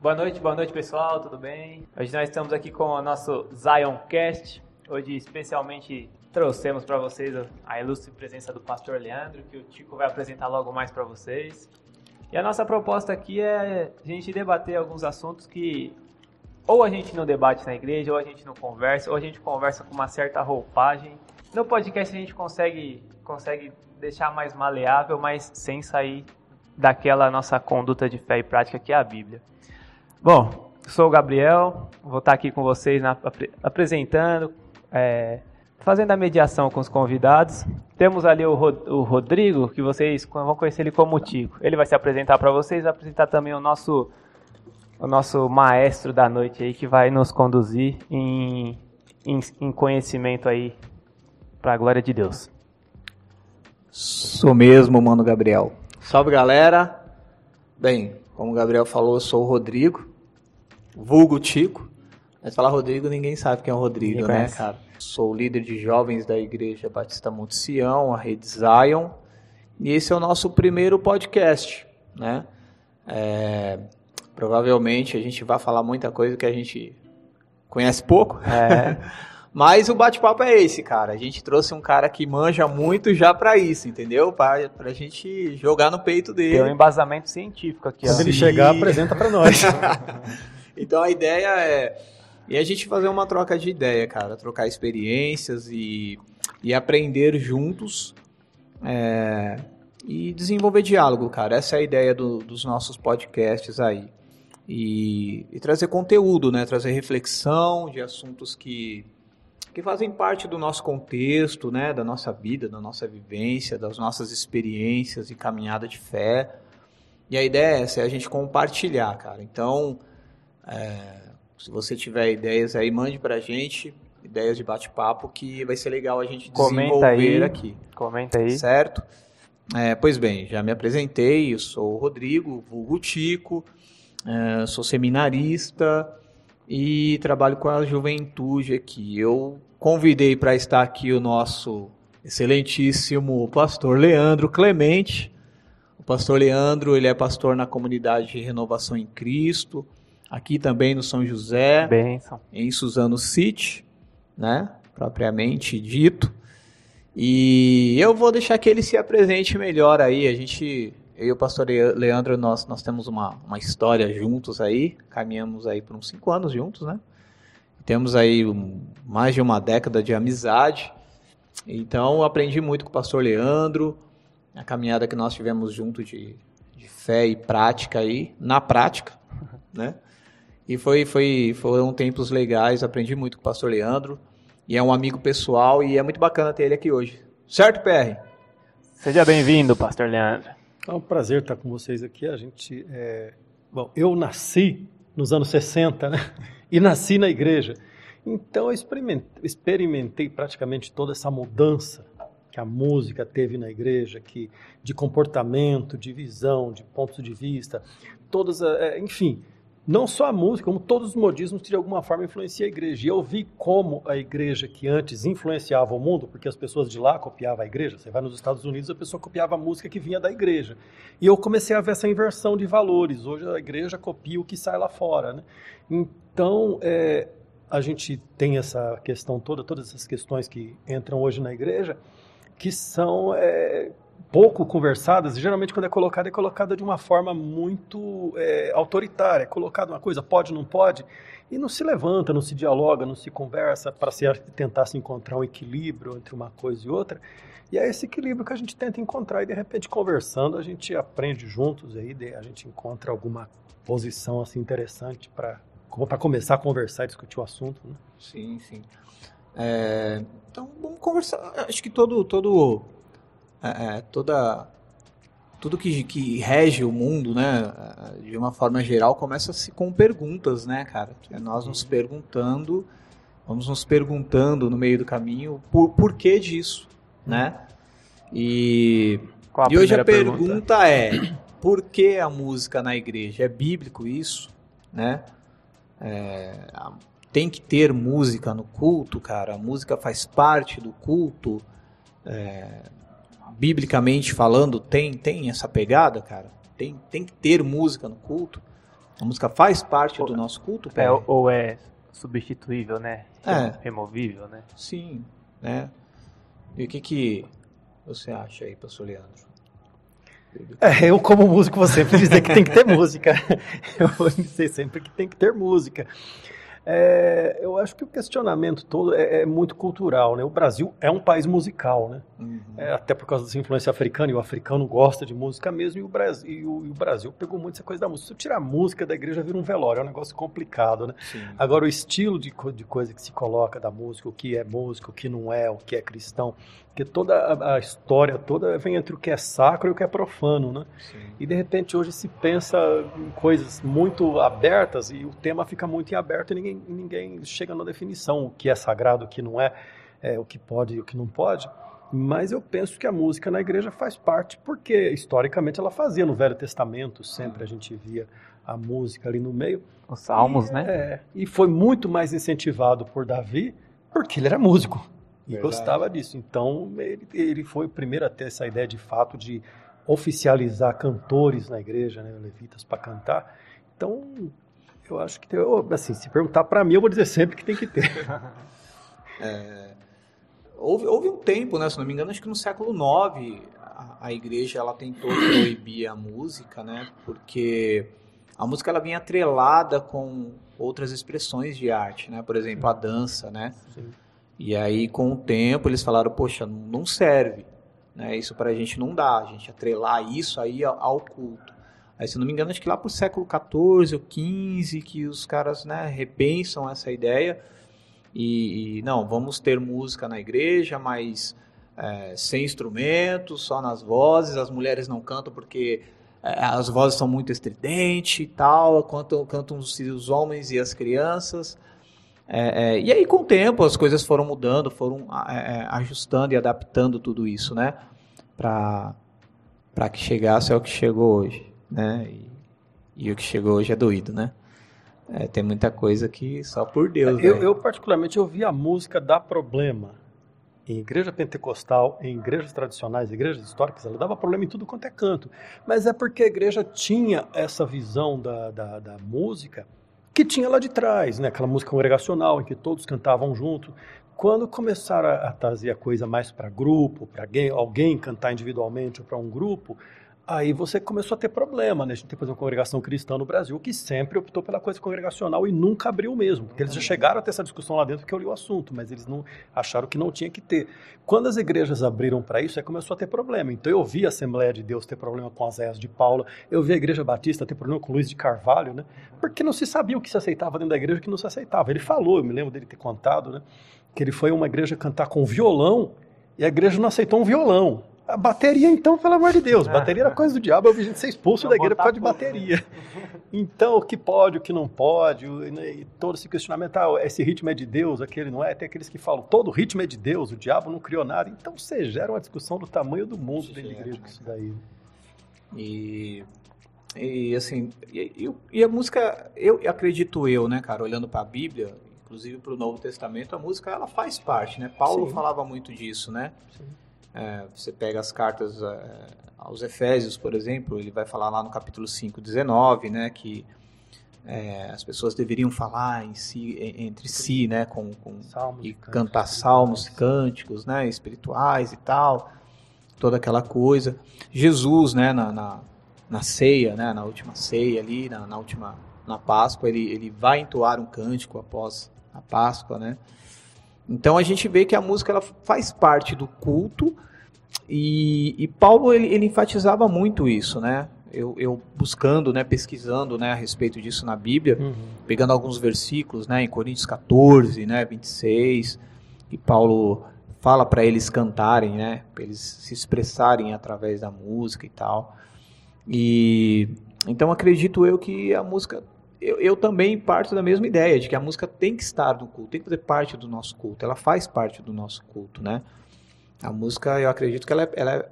Boa noite, boa noite pessoal, tudo bem? Hoje nós estamos aqui com o nosso Zioncast. Hoje especialmente trouxemos para vocês a ilustre presença do pastor Leandro, que o Tico vai apresentar logo mais para vocês. E a nossa proposta aqui é a gente debater alguns assuntos que ou a gente não debate na igreja, ou a gente não conversa, ou a gente conversa com uma certa roupagem. No podcast a gente consegue, consegue deixar mais maleável, mas sem sair daquela nossa conduta de fé e prática que é a Bíblia. Bom, sou o Gabriel, vou estar aqui com vocês na, apresentando, é, fazendo a mediação com os convidados. Temos ali o, Rod, o, Rodrigo, que vocês vão conhecer ele como Tico. Ele vai se apresentar para vocês, vai apresentar também o nosso, o nosso maestro da noite aí, que vai nos conduzir em, em, em conhecimento aí, para a glória de Deus. Sou mesmo, mano Gabriel. Salve galera. Bem, como o Gabriel falou, eu sou o Rodrigo vulgo Tico. Mas falar Rodrigo, ninguém sabe quem é o Rodrigo, ninguém né, conhece. cara? Sou líder de jovens da Igreja Batista Monte Sião, a Rede Zion. E esse é o nosso primeiro podcast, né? É, provavelmente a gente vai falar muita coisa que a gente conhece pouco. É. Mas o bate-papo é esse, cara. A gente trouxe um cara que manja muito já para isso, entendeu? Pra, pra gente jogar no peito dele. Tem um embasamento científico aqui. Quando ele chegar, apresenta para nós. Então a ideia é e a gente fazer uma troca de ideia, cara, trocar experiências e, e aprender juntos é, e desenvolver diálogo, cara. Essa é a ideia do, dos nossos podcasts aí. E, e, trazer conteúdo, né? Trazer reflexão de assuntos que, que fazem parte do nosso contexto, né? Da nossa vida, da nossa vivência, das nossas experiências e caminhada de fé. E a ideia é essa, é a gente compartilhar, cara. Então, é, se você tiver ideias aí, mande pra gente, ideias de bate-papo, que vai ser legal a gente Comenta desenvolver aí, aqui. Comenta aí. Certo? É, pois bem, já me apresentei, eu sou o Rodrigo, vulgo Tico, é, sou seminarista e trabalho com a juventude aqui. Eu convidei para estar aqui o nosso excelentíssimo pastor Leandro Clemente. O pastor Leandro, ele é pastor na comunidade de Renovação em Cristo, aqui também no São José, Benção. em Suzano City, né, propriamente dito. E eu vou deixar que ele se apresente melhor aí. A gente, eu e o pastor Leandro, nós, nós temos uma, uma história juntos aí, caminhamos aí por uns cinco anos juntos, né? Temos aí mais de uma década de amizade. Então, aprendi muito com o pastor Leandro, a caminhada que nós tivemos junto de, de fé e prática aí, na prática, né? E foi, foi, foram tempos legais, aprendi muito com o pastor Leandro. E é um amigo pessoal e é muito bacana ter ele aqui hoje. Certo, PR? Seja bem-vindo, pastor Leandro. É um prazer estar com vocês aqui. A gente, é... bom, eu nasci nos anos 60, né? E nasci na igreja. Então eu experimentei, experimentei praticamente toda essa mudança que a música teve na igreja, que de comportamento, de visão, de pontos de vista, todas, é, enfim, não só a música, como todos os modismos de alguma forma influenciam a igreja. E eu vi como a igreja que antes influenciava o mundo, porque as pessoas de lá copiavam a igreja. Você vai nos Estados Unidos, a pessoa copiava a música que vinha da igreja. E eu comecei a ver essa inversão de valores. Hoje a igreja copia o que sai lá fora. Né? Então, é, a gente tem essa questão toda, todas essas questões que entram hoje na igreja, que são é, pouco conversadas, geralmente quando é colocada, é colocada de uma forma muito é, autoritária, é colocada uma coisa, pode, não pode, e não se levanta, não se dialoga, não se conversa para se, tentar se encontrar um equilíbrio entre uma coisa e outra. E é esse equilíbrio que a gente tenta encontrar, e de repente conversando a gente aprende juntos, aí a gente encontra alguma posição assim interessante para para começar a conversar e discutir o assunto. Né? Sim, sim. É, então vamos conversar. Acho que todo todo é, é, toda tudo que, que rege o mundo, né, de uma forma geral, começa-se com perguntas, né, cara? É nós nos perguntando, vamos nos perguntando no meio do caminho por, por que disso, né? E, e hoje a pergunta? pergunta é, por que a música na igreja? É bíblico isso, né? É, tem que ter música no culto, cara. A música faz parte do culto. É, biblicamente falando, tem, tem essa pegada, cara? Tem, tem que ter música no culto? A música faz parte do nosso culto? É, ou é substituível, né? É. Removível, né? Sim, né? E o que que você acha aí, pastor Leandro? É, eu como músico vou sempre dizer que tem que ter música. Eu vou dizer sempre que tem que ter música. É, eu acho que o questionamento todo é, é muito cultural, né? O Brasil é um país musical, né? Uhum. É, até por causa dessa influência africana, e o africano gosta de música mesmo, e o, Brasil, e o, e o Brasil pegou muito essa coisa da música. Se eu tirar a música da igreja, vira um velório, é um negócio complicado, né? Sim. Agora, o estilo de, de coisa que se coloca da música, o que é música, o que não é, o que é cristão, porque toda a, a história toda vem entre o que é sacro e o que é profano, né? Sim. E de repente hoje se pensa em coisas muito abertas e o tema fica muito em aberto e ninguém, ninguém chega na definição, o que é sagrado, o que não é, é, o que pode e o que não pode. Mas eu penso que a música na igreja faz parte, porque historicamente ela fazia no Velho Testamento, sempre a gente via a música ali no meio. Os salmos, E, né? É, e foi muito mais incentivado por Davi, porque ele era músico e Verdade. gostava disso. Então ele, ele foi o primeiro a ter essa ideia de fato de oficializar cantores na igreja, né, levitas para cantar. Então eu acho que tem, assim, se perguntar para mim, eu vou dizer sempre que tem que ter. Houve, houve um tempo, né, se não me engano, acho que no século IX a, a igreja ela tentou proibir a música, né, porque a música ela vinha atrelada com outras expressões de arte, né, por exemplo, a dança, né, e aí com o tempo eles falaram, poxa, não serve, né, isso para a gente não dá, a gente atrelar isso aí ao, ao culto. Aí, se não me engano, acho que lá pro século XIV ou XV que os caras, né, repensam essa ideia e, e, não, vamos ter música na igreja, mas é, sem instrumentos, só nas vozes. As mulheres não cantam porque é, as vozes são muito estridentes e tal, cantam, cantam os, os homens e as crianças. É, é, e aí, com o tempo, as coisas foram mudando, foram é, é, ajustando e adaptando tudo isso, né? Para que chegasse ao que chegou hoje, né? E, e o que chegou hoje é doído, né? É, tem muita coisa que só por Deus, Eu, né? eu, particularmente, ouvi a música dar problema em igreja pentecostal, em igrejas tradicionais, igrejas históricas, ela dava problema em tudo quanto é canto. Mas é porque a igreja tinha essa visão da, da, da música que tinha lá de trás, né? aquela música congregacional em que todos cantavam junto. Quando começaram a, a trazer a coisa mais para grupo, para alguém, alguém cantar individualmente ou para um grupo, Aí você começou a ter problema, né? A gente tem, por exemplo, uma congregação cristã no Brasil que sempre optou pela coisa congregacional e nunca abriu mesmo. Porque eles já chegaram a ter essa discussão lá dentro porque eu li o assunto, mas eles não acharam que não tinha que ter. Quando as igrejas abriram para isso, aí começou a ter problema. Então eu vi a Assembleia de Deus ter problema com as Eias de Paula, eu vi a Igreja Batista ter problema com Luiz de Carvalho, né? Porque não se sabia o que se aceitava dentro da igreja e o que não se aceitava. Ele falou, eu me lembro dele ter contado, né? Que ele foi a uma igreja cantar com violão e a igreja não aceitou um violão. A bateria, então, pelo amor de Deus, bateria era coisa do diabo, eu vi gente ser expulso da igreja por causa de bateria. Então, o que pode, o que não pode, né, e todo esse questionamento, ah, esse ritmo é de Deus, aquele não é, tem aqueles que falam, todo ritmo é de Deus, o diabo não criou nada. Então, você gera uma discussão do tamanho do mundo dentro da igreja com isso daí. E, e assim, e, e- e a música, eu acredito eu, né, cara, olhando para a Bíblia, inclusive para o Novo Testamento, a música ela faz parte, né? Paulo Sim. falava muito disso, né? Sim. É, você pega as cartas é, aos Efésios, por exemplo, ele vai falar lá no capítulo 5, 19, né, que é, as pessoas deveriam falar em si, en- entre si, né, com, com Salmos e cânticos cantar espirituais. salmos, cânticos, né, espirituais e tal, toda aquela coisa. Jesus, né, na, na, na ceia, né, na última ceia ali, na, na última, na Páscoa, ele, ele vai entoar um cântico após a Páscoa, né. Então a gente vê que a música ela faz parte do culto e, e Paulo ele, ele enfatizava muito isso, né. Eu, eu buscando, né, pesquisando, né, a respeito disso na Bíblia, Uhum. pegando alguns versículos, né, em Coríntios 14, né, 26, e Paulo fala para eles cantarem, né, para eles se expressarem através da música e tal. E então acredito eu que a música eu, eu também parto da mesma ideia de que a música tem que estar no culto, tem que fazer parte do nosso culto. Ela faz parte do nosso culto, né? A música, eu acredito que ela é, ela é,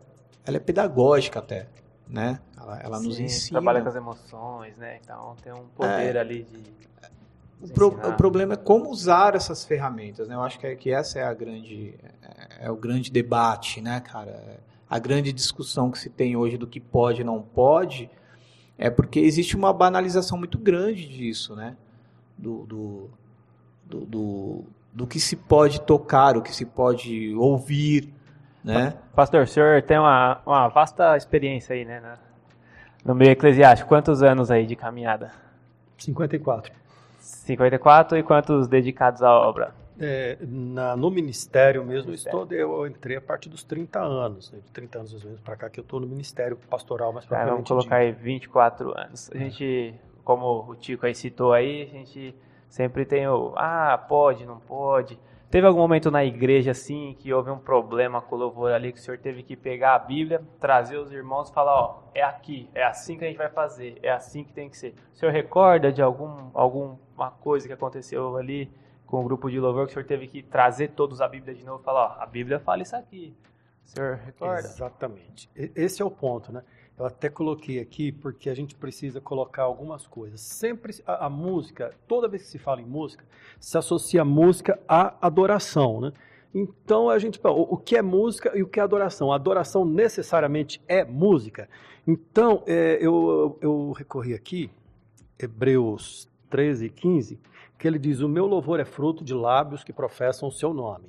ela é pedagógica até, né? Ela, ela nos Sim, ensina. Trabalha com as emoções, né? Então tem um poder ali de. O, pro- o problema é como usar essas ferramentas, né? Eu acho que, é, que essa é a grande é, é o grande debate, né, cara? a grande discussão que se tem hoje do que pode e não pode, é porque existe uma banalização muito grande disso, né? Do, do, do, do, do que se pode tocar, o que se pode ouvir, né? Pastor, o senhor tem uma, uma vasta experiência aí, né? No meio eclesiástico. Quantos anos aí de caminhada? 54. 54 e quantos dedicados à obra? É, na, no ministério mesmo, estou, eu entrei a partir dos 30 anos, né, de 30 anos mais ou menos para cá que eu estou no ministério pastoral, mas é, Vamos colocar aí 24 anos. A gente, como o Tico aí citou aí, a gente sempre tem o, ah, pode, não pode. Teve algum momento na igreja assim que houve um problema com o louvor ali que o senhor teve que pegar a Bíblia, trazer os irmãos e falar, ó, é aqui, é assim que a gente vai fazer, é assim que tem que ser. O senhor recorda de algum alguma coisa que aconteceu ali com o grupo de louvor que o senhor teve que trazer todos a Bíblia de novo e falar, ó, a Bíblia fala isso aqui. O senhor recorda? Exatamente. Esse é o ponto, né? Eu até coloquei aqui porque a gente precisa colocar algumas coisas. Sempre a, a, música, toda vez que se fala em música, se associa música à adoração, né? Então a gente, o que é música e o que é adoração? A adoração necessariamente é música. Então é, eu, eu recorri aqui, Hebreus 13, 15, que ele diz: O meu louvor é fruto de lábios que professam o seu nome.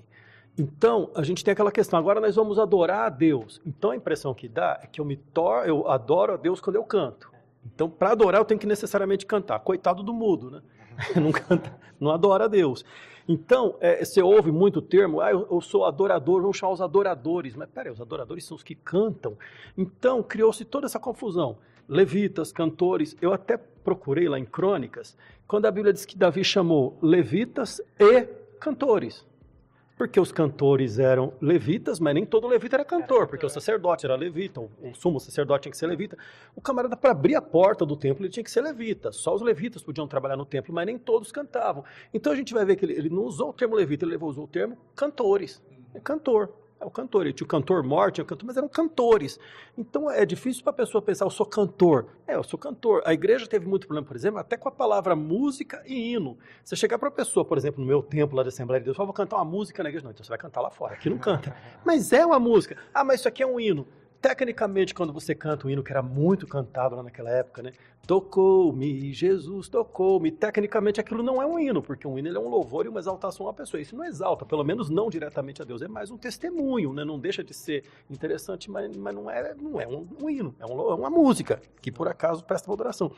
Então, a gente tem aquela questão, agora nós vamos adorar a Deus. Então, a impressão que dá é que eu me tor eu adoro a Deus quando eu canto. Então, para adorar, eu tenho que necessariamente cantar. Coitado do mudo, né? não canta, não adora a Deus. Então, é, você ouve muito o termo, ah, eu, eu, sou adorador, vamos chamar os adoradores. Mas peraí, os adoradores são os que cantam. Então, criou-se toda essa confusão. Levitas, cantores, eu até procurei lá em Crônicas, quando a Bíblia diz que Davi chamou levitas e cantores porque os cantores eram levitas, mas nem todo levita era cantor, porque o sacerdote era levita, o sumo sacerdote tinha que ser levita. O camarada, para abrir a porta do templo, ele tinha que ser levita. Só os levitas podiam trabalhar no templo, mas nem todos cantavam. Então a gente vai ver que ele, ele não usou o termo levita, ele usou o termo cantores. É cantor é o cantor. Ele tinha o cantor morte, o cantor, mas eram cantores. Então é difícil para a pessoa pensar, eu sou cantor. É, eu sou cantor. A igreja teve muito problema, por exemplo, até com a palavra música e hino. Você chegar para a pessoa, por exemplo, no meu templo lá da Assembleia de Deus, eu vou cantar uma música na igreja. Não, então você vai cantar lá fora. Aqui não canta. Mas é uma música. Ah, mas isso aqui é um hino. Tecnicamente, quando você canta um hino que era muito cantado lá naquela época, né? Tocou-me, Jesus tocou-me. Tecnicamente, aquilo não é um hino, porque um hino é um louvor e uma exaltação à pessoa. Isso não exalta, pelo menos não diretamente a Deus. É mais um testemunho, né? Não deixa de ser interessante, mas, mas não é, não é um, um hino. É, um, é, uma música, que por acaso presta adoração.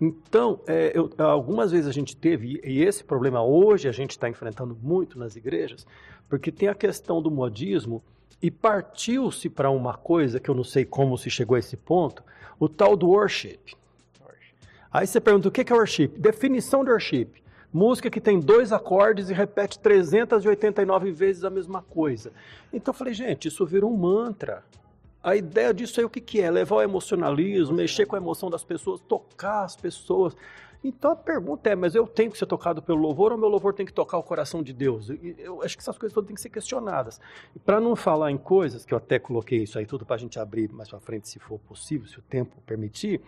Então, é, eu, algumas vezes a gente teve, e esse problema hoje a gente está enfrentando muito nas igrejas, porque tem a questão do modismo e partiu-se para uma coisa que eu não sei como se chegou a esse ponto, o tal do worship. Aí você pergunta o que é worship? Definição de worship. Música que tem dois acordes e repete 389 vezes a mesma coisa. Então eu falei, gente, isso virou um mantra. A ideia disso aí o que, que é? Levar o emocionalismo, mexer com a emoção das pessoas, tocar as pessoas. Então a pergunta é, mas eu tenho que ser tocado pelo louvor ou meu louvor tem que tocar o coração de Deus? Eu, acho que essas coisas todas têm que ser questionadas. E para não falar em coisas, que eu até coloquei isso aí tudo para a gente abrir mais para frente, se for possível, se o tempo permitir,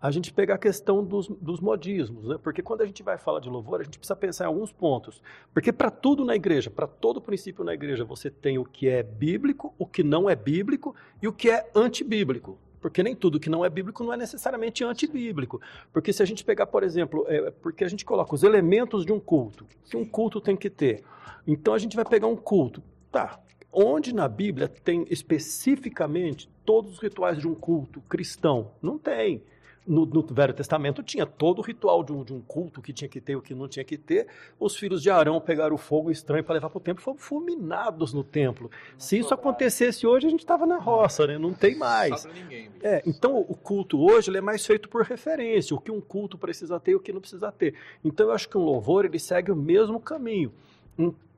a gente pega a questão dos, dos modismos, né? porque quando a gente vai falar de louvor, a gente precisa pensar em alguns pontos. Porque para tudo na igreja, para todo princípio na igreja, você tem o que é bíblico, o que não é bíblico e o que é antibíblico. Porque nem tudo que não é bíblico não é necessariamente antibíblico. Porque se a gente pegar, por exemplo, é, porque a gente coloca os elementos de um culto, que um culto tem que ter. Então a gente vai pegar um culto. Tá, onde na Bíblia tem especificamente todos os rituais de um culto cristão? Não tem no, no, Velho Testamento tinha todo o ritual de um, de um, culto que tinha que ter e o que não tinha que ter. Os filhos de Arão pegaram o fogo estranho para levar para o templo e foram fulminados no templo. Se isso acontecesse hoje, a gente estava na roça, né? não tem mais. É, então o culto hoje é mais feito por referência, o que um culto precisa ter e o que não precisa ter. Então eu acho que um louvor ele segue o mesmo caminho.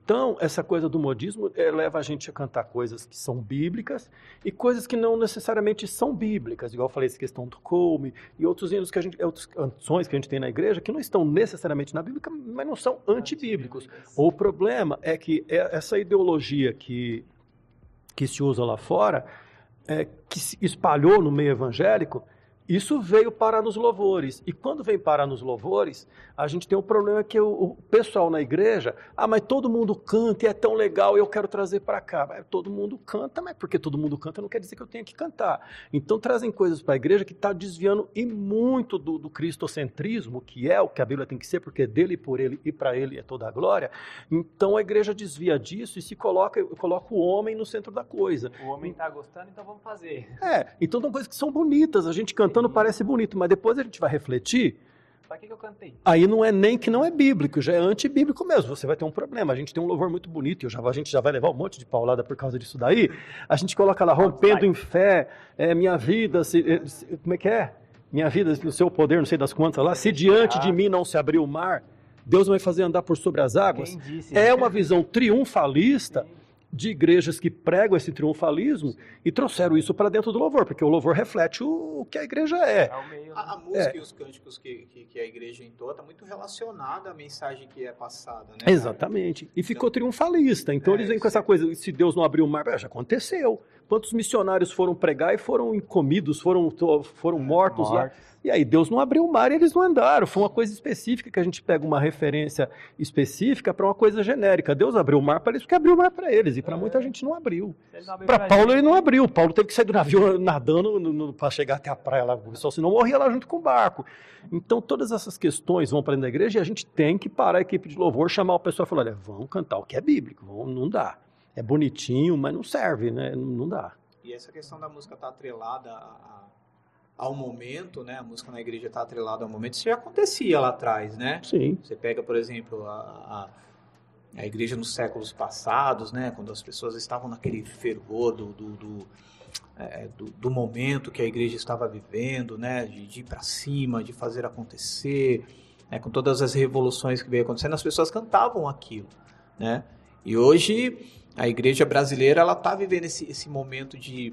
Então, essa coisa do modismo é, leva a gente a cantar coisas que são bíblicas e coisas que não necessariamente são bíblicas, igual eu falei, essa questão do come e outros hinos que a gente, outras canções que a gente tem na igreja que não estão necessariamente na Bíblia, mas não são antibíblicos. O problema é que é essa ideologia que, que se usa lá fora, é, que se espalhou no meio evangélico, Isso veio parar nos louvores. E quando vem parar nos louvores, a gente tem um problema que o, o pessoal na igreja, ah, mas todo mundo canta e é tão legal, eu quero trazer para cá. Mas todo mundo canta, mas porque todo mundo canta não quer dizer que eu tenha que cantar. Então trazem coisas para a igreja que está desviando e muito do, do cristocentrismo, que é o que a Bíblia tem que ser, porque é dele, por ele e para ele é toda a glória. Então a igreja desvia disso e se coloca, coloca o homem no centro da coisa. O homem está gostando, então vamos fazer. É, então são coisas que são bonitas, a gente cantando parece bonito, mas depois a gente vai refletir Pra que, que eu cantei? Aí não é nem que não é bíblico, já é antibíblico mesmo. Você vai ter um problema. A gente tem um louvor muito bonito, e já, a gente já vai levar um monte de paulada por causa disso daí. A gente coloca lá, rompendo em fé, é, minha vida, se, é, se, como é que é? Minha vida, no seu poder, não sei das quantas lá, se diante de mim não se abrir o mar, Deus vai fazer andar por sobre as águas. É uma visão triunfalista. Sim de igrejas que pregam esse triunfalismo e trouxeram isso para dentro do louvor, porque o louvor reflete o, o que a igreja é. é meio, a, a, música é. e os cânticos que, que, que, a igreja entoa está muito relacionada à mensagem que é passada. Né, Exatamente. E ficou então, triunfalista. Então é, eles vêm com essa coisa, se Deus não abriu o mar, já aconteceu. Quantos missionários foram pregar e foram comidos, foram, foram mortos, lá? E aí Deus não abriu o mar e eles não andaram. Foi uma coisa específica que a gente pega uma referência específica para uma coisa genérica. Deus abriu o mar para eles porque abriu o mar para eles. E para é. muita gente não abriu. Para Paulo gente. ele não abriu. Paulo teve que sair do navio nadando para chegar até a praia lá. Pessoal senão morria lá junto com o barco. Então todas essas questões vão para dentro da igreja e a gente tem que parar a equipe de louvor, chamar o pessoal e falar: olha, vamos cantar o que é bíblico. Vamos, não dá. É bonitinho, mas não serve, né? Não, não dá. E essa questão da música estar tá atrelada a ao momento, né? A música na igreja está atrelada ao momento. Isso já acontecia lá atrás, né? Sim. Você pega, por exemplo, a, a, a igreja nos séculos passados, né? Quando as pessoas estavam naquele fervor do, do, do, é, do, do momento que a igreja estava vivendo, né? De, de ir para cima, de fazer acontecer, né? com todas as revoluções que veio acontecendo, as pessoas cantavam aquilo, né? E hoje a igreja brasileira ela está vivendo esse, esse momento de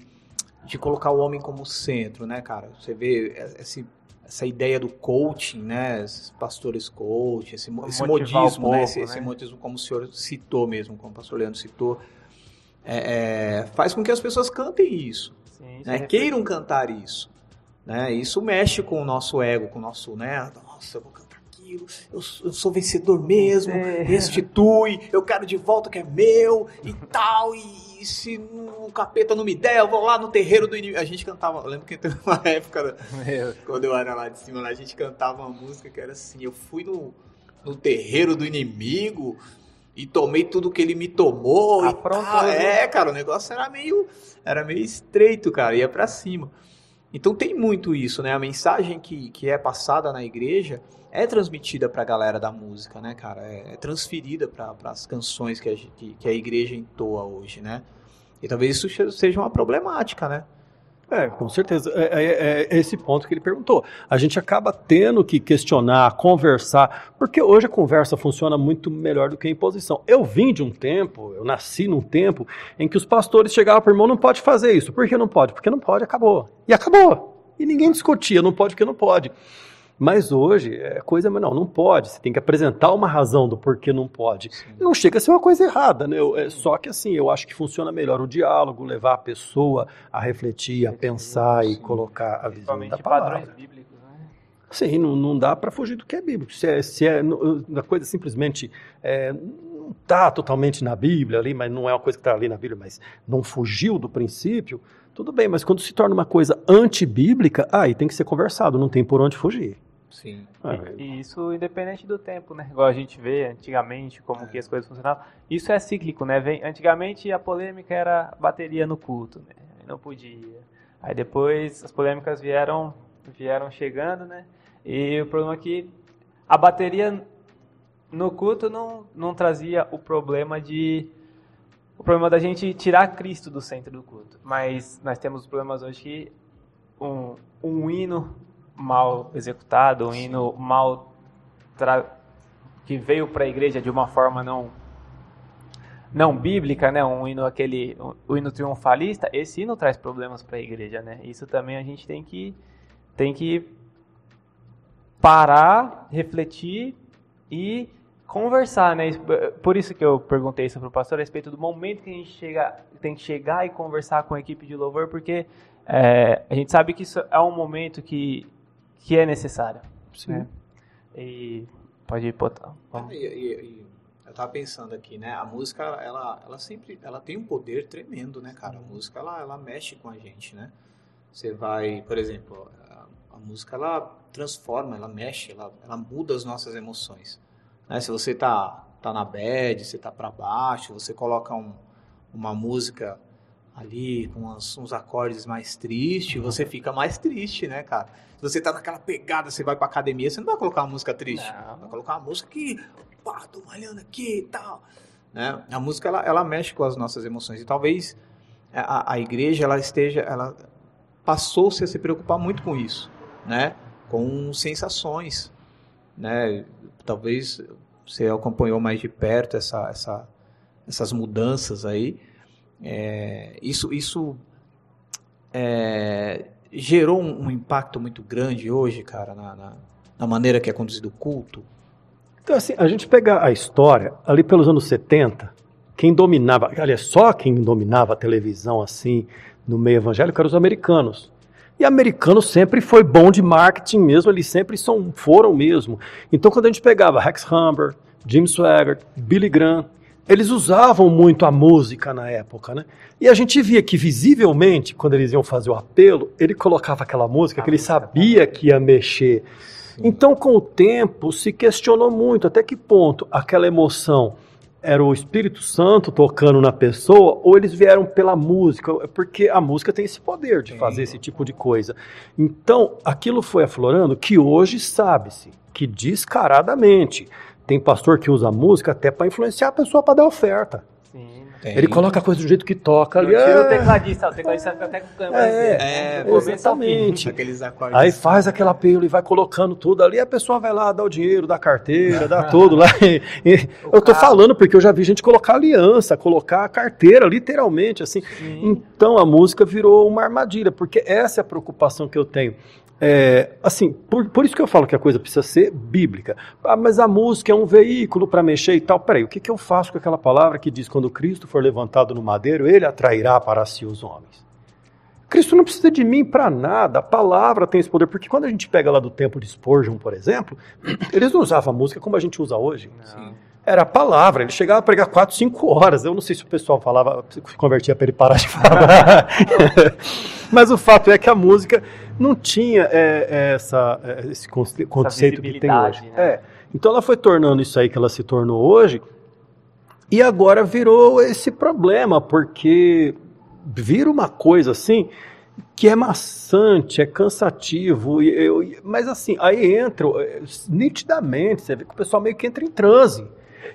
de colocar o homem como centro, né, cara? Você vê esse, essa ideia do coaching, né? Esses pastores coach, esse, esse modismo, povo, né? Esse, né? esse, modismo, como o senhor citou mesmo, como o pastor Leandro citou, é, é, faz com que as pessoas cantem isso, Sim, né? queiram cantar isso. Né? Isso mexe com o nosso ego, com o nosso, né? Nossa, eu vou cantar aquilo, eu, eu sou vencedor mesmo, é. restitui, eu quero de volta o que é meu e tal, e e se o capeta não me der, eu vou lá no terreiro do inimigo. A gente cantava, lembro que teve uma época, quando eu era lá de cima, lá, a gente cantava uma música que era assim, eu fui no, no terreiro do inimigo e tomei tudo que ele me tomou e tal. É, cara, o negócio era meio, era meio estreito, cara, ia para cima. Então tem muito isso, né? A mensagem que, que é passada na igreja é transmitida para a galera da música, né, cara? É, é transferida para as canções que a, que, que a igreja entoa hoje, né? E talvez isso seja uma problemática, né? É, com certeza. É, é, é, esse ponto que ele perguntou. A gente acaba tendo que questionar, conversar, porque hoje a conversa funciona muito melhor do que a imposição. Eu vim de um tempo, eu nasci num tempo em que os pastores chegavam para o irmão, não pode fazer isso. Por que não pode? Porque não pode, acabou. E acabou. E ninguém discutia, não pode porque não pode. Mas hoje é coisa, mas não, não pode. Você tem que apresentar uma razão do porquê não pode. Sim. Não chega a ser uma coisa errada, né? É, só que assim, eu acho que funciona melhor o diálogo, levar a pessoa a refletir, a pensar Sim. e colocar a visão da palavra. padrões bíblicos, né? Sim, não, não dá para fugir do que é bíblico. Se é, se é a coisa simplesmente é, não está totalmente na Bíblia ali, mas não é uma coisa que está ali na Bíblia, mas não fugiu do princípio, tudo bem. Mas quando se torna uma coisa antibíblica, aí tem que ser conversado, não tem por onde fugir. Sim. Ah, e, e, isso independente do tempo, né? Igual a gente vê antigamente como que as coisas funcionavam. Isso é cíclico, né? Vem, antigamente a polêmica era bateria no culto, né? Não podia. Aí depois as polêmicas vieram vieram chegando, né? E o problema é que a bateria no culto não, não trazia o problema de o problema da gente tirar Cristo do centro do culto. Mas nós temos problemas hoje que um, um hino mal executado, um hino mal que veio para a igreja de uma forma não não bíblica, né? Um hino aquele, o hino triunfalista, esse hino traz problemas para a igreja, né? Isso também a gente tem que tem que parar, refletir e conversar, né? Por isso que eu perguntei isso para o pastor a respeito do momento que a gente chega, tem que chegar e conversar com a equipe de louvor, porque É, a gente sabe que isso é um momento que, que é necessário. Sim. né? E pode ir, botar. Vamos. E, e- e eu tava pensando aqui, né? A música, ela, ela sempre, ela tem um poder tremendo, né, cara? A música, ela, ela mexe com a gente, né? Você vai, por exemplo, a, a música, ela transforma, ela mexe, ela, ela muda as nossas emoções. Né? Se você tá, tá na bad, você tá para baixo, você coloca um, uma música ali com umas- uns acordes mais tristes, você fica mais triste, né, cara? Se você tá naquela pegada, você vai pra academia, você não vai colocar uma música triste. Não. Vai colocar uma música que, pá, tô malhando aqui e tal. Né? A música, ela, ela mexe com as nossas emoções. E talvez a, a igreja, ela esteja, ela passou-se a se preocupar muito com isso, né? Com sensações, né? Talvez você acompanhou mais de perto essa, essa, essas mudanças aí. É, isso isso é, gerou um, um impacto muito grande hoje, cara, na, na, na maneira que é conduzido o culto. Então, assim, a gente pega a história, ali pelos anos 70, quem dominava, aliás, só quem dominava a televisão assim, no meio evangélico, eram os americanos. E americano sempre foi bom de marketing mesmo, eles sempre são, foram mesmo. Então, quando a gente pegava Rex Humber, Jim Swaggart, Billy Graham, eles usavam muito a música na época, né? E a gente via que visivelmente, quando eles iam fazer o apelo, ele colocava aquela música A que ele música sabia que ia mexer. Então, com o tempo, se questionou muito até que ponto aquela emoção era o Espírito Santo tocando na pessoa ou eles vieram pela música, porque a música tem esse poder de Tem. fazer esse tipo de coisa. Então, aquilo foi aflorando que hoje sabe-se que descaradamente tem pastor que usa música até para influenciar a pessoa para dar oferta. Sim. Tem. Ele coloca a coisa do jeito que toca ali. Tira o é, tecladista, o tecladista fica até com câmera. É, começo ao fim. exatamente. Aqueles acordes. Aí faz aquele apelo e vai colocando tudo ali, a pessoa vai lá, dá o dinheiro, dá a carteira, dá tudo lá. E- e eu tô carro. falando porque eu já vi gente colocar aliança, colocar a carteira, literalmente, assim. Sim. Então a música virou uma armadilha, porque essa é a preocupação que eu tenho. É, assim, por, por isso que eu falo que a coisa precisa ser bíblica. Ah, mas a música é um veículo para mexer e tal. Peraí, o que, que eu faço com aquela palavra que diz: quando Cristo for levantado no madeiro, ele atrairá para si os homens? Cristo não precisa de mim para nada, a palavra tem esse poder, porque quando a gente pega lá do tempo de Spurgeon, por exemplo, eles não usavam a música como a gente usa hoje. Não. Era a palavra, ele chegava a pregar 4, 5 horas. Eu não sei se o pessoal falava, se convertia para ele parar de falar. Mas o fato é que a música não tinha é, é, essa, é, esse conce- conceito que tem hoje. né? É. Então ela foi tornando isso aí que ela se tornou hoje, e agora virou esse problema, porque vira uma coisa assim que é maçante, é cansativo, eu- mas assim, aí entra, eh, nitidamente, você vê que o pessoal meio que entra em transe.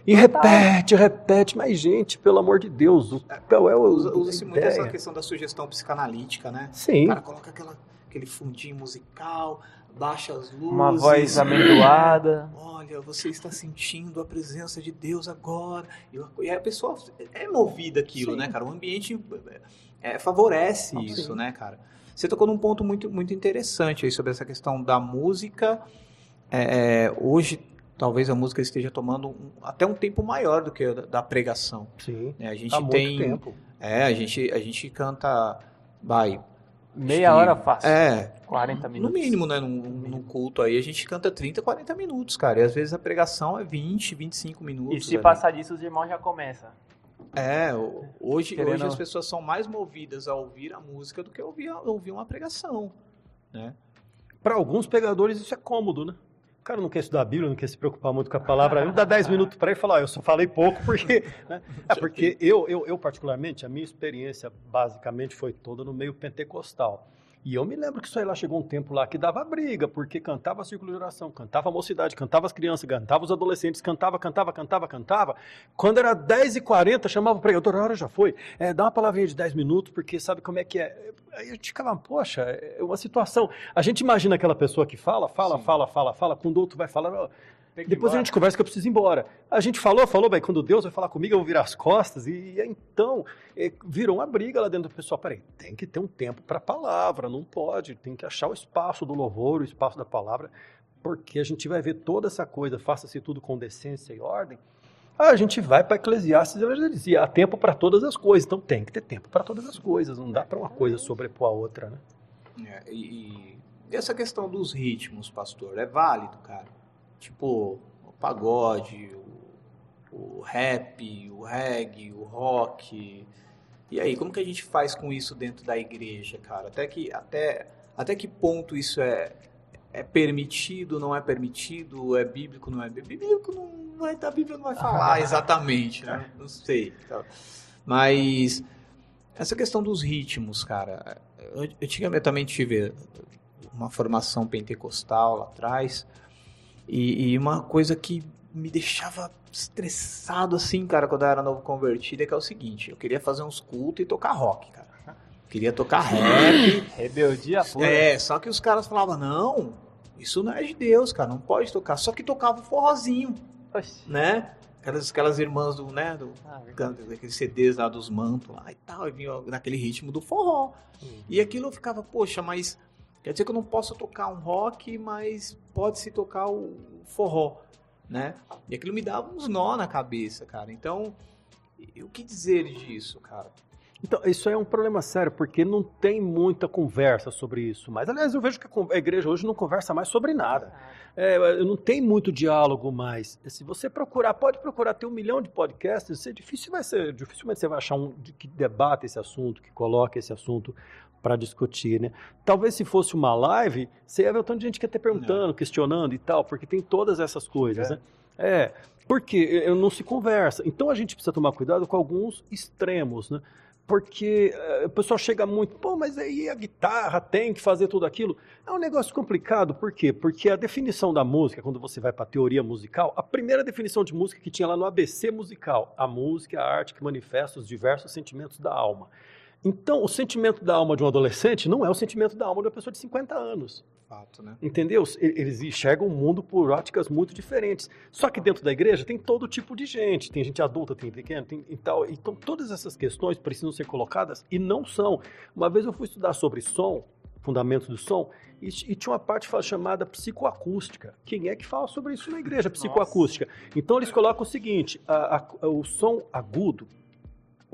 E repete, repete, mas gente, pelo amor de Deus, o, qual é o, Usa-se muito essa questão da sugestão psicanalítica, né? Sim, O cara coloca aquela, aquele fundinho musical, baixa as luzes. Uma voz amendoada. Olha, você está sentindo a presença de Deus agora. E a- a pessoa é movida aquilo, Sim. né, cara? O ambiente é, favorece Ah, isso, sim. né, cara? Você tocou num ponto muito, muito interessante aí sobre essa questão da música. É, é, hoje, talvez a música esteja tomando um- até um tempo maior do que a da, pregação. sim. né? A gente Há muito tem. tempo. É, a gente, a gente canta. Vai. Meia que- hora fácil. É, 40 no minutos. mínimo, né? Num, num culto aí, a gente canta 30, 40 minutos, cara. E às vezes a pregação é 20, 25 E minutos. se ali. passar disso, os irmãos já começam. É, hoje, Querendo- hoje as pessoas são mais movidas a ouvir a música do que a ouvir, a- ouvir uma pregação. Né? Para alguns pegadores isso é cômodo, né? O cara não quer estudar a Bíblia, não quer se preocupar muito com a palavra, aí dá 10 minutos para ele falar, "Ah, eu só falei pouco porque... né? É porque eu, eu, eu, particularmente, a minha experiência basicamente foi toda no meio pentecostal. E eu me lembro que isso aí lá chegou um tempo lá que dava briga, porque cantava círculo de oração, cantava a mocidade, cantava as crianças, cantava os adolescentes, cantava, cantava, cantava, cantava. Quando era 10h40, chamava o pregador, a hora já foi, é, dá uma palavrinha de 10 minutos, porque sabe como é que é. Aí a gente ficava, poxa, é uma situação. A gente imagina aquela pessoa que fala, fala, Sim. fala, fala, fala, quando o outro vai falar, depois a gente conversa que eu preciso ir embora. A gente falou, falou, bem, quando Deus vai falar comigo, eu vou virar as costas. E, então, eh, virou uma briga lá dentro do pessoal. Peraí, tem que ter um tempo para a palavra, não pode. Tem que achar o espaço do louvor, o espaço da palavra, porque a gente vai ver toda essa coisa, faça-se tudo com decência e ordem. A gente vai para Eclesiastes e ela já dizia, há tempo para todas as coisas. Então tem que ter tempo para todas as coisas, não dá para uma coisa sobrepor a outra, né? É, e, e essa questão dos ritmos, pastor, é válido, cara? Tipo, o pagode, o, o rap, o reggae, o rock. E aí, como que a gente faz com isso dentro da igreja, cara? Até que, até, até que ponto isso é, é permitido, não é permitido, é bíblico, não é bíblico? Não vai, a Bíblia não vai falar exatamente, né? Não sei. Mas essa questão dos ritmos, cara, antigamente eu também tive uma formação pentecostal lá atrás e, e uma coisa que me deixava estressado assim, cara, quando eu era novo convertido, é que é o seguinte, eu queria fazer uns cultos e tocar rock, cara. queria tocar rap. Rebeldia pura. É, só que os caras falavam, não, isso não é de Deus, cara, não pode tocar. Só que tocava forrozinho, Oxi. né? Aquelas, aquelas irmãs do, né, do, ah, daqueles CDs lá dos mantos lá e tal, e vinha naquele ritmo do forró. Uhum. E aquilo eu ficava, poxa, mas quer dizer que eu não posso tocar um rock, mas pode-se tocar o forró né? E aquilo me dava uns nó na cabeça, cara. Então, o que dizer disso, cara? Então, isso é um problema sério, porque não tem muita conversa sobre isso. Mas, aliás, eu vejo que a igreja hoje não conversa mais sobre nada. É, não tem muito diálogo mais. Se você procurar, pode procurar ter um milhão de podcasts, você, difícil vai ser, dificilmente você vai achar um que debate esse assunto, que coloque esse assunto para discutir, né? Talvez se fosse uma live, você ia ver o tanto de gente que ia ter perguntando, não. questionando e tal, porque tem todas essas coisas, é. né? É, porque não se conversa. Então a gente precisa tomar cuidado com alguns extremos, né? Porque uh, o pessoal chega muito, pô, mas aí a guitarra tem que fazer tudo aquilo. É um negócio complicado, por quê? Porque a definição da música, quando você vai para a teoria musical, a primeira definição de música que tinha lá no ABC musical, a música é a arte que manifesta os diversos sentimentos da alma. Então, o sentimento da alma de um adolescente não é o sentimento da alma de uma pessoa de 50 anos. Fato, né? Entendeu? Eles enxergam o mundo por óticas muito diferentes. Só que dentro da igreja tem todo tipo de gente. Tem gente adulta, tem pequeno, tem e tal. Então, todas essas questões precisam ser colocadas e não são. Uma vez eu fui estudar sobre som, fundamentos do som, e, e, tinha uma parte chamada psicoacústica. Quem é que fala sobre isso na igreja, psicoacústica? Nossa. Então eles colocam o seguinte: a, a, o som agudo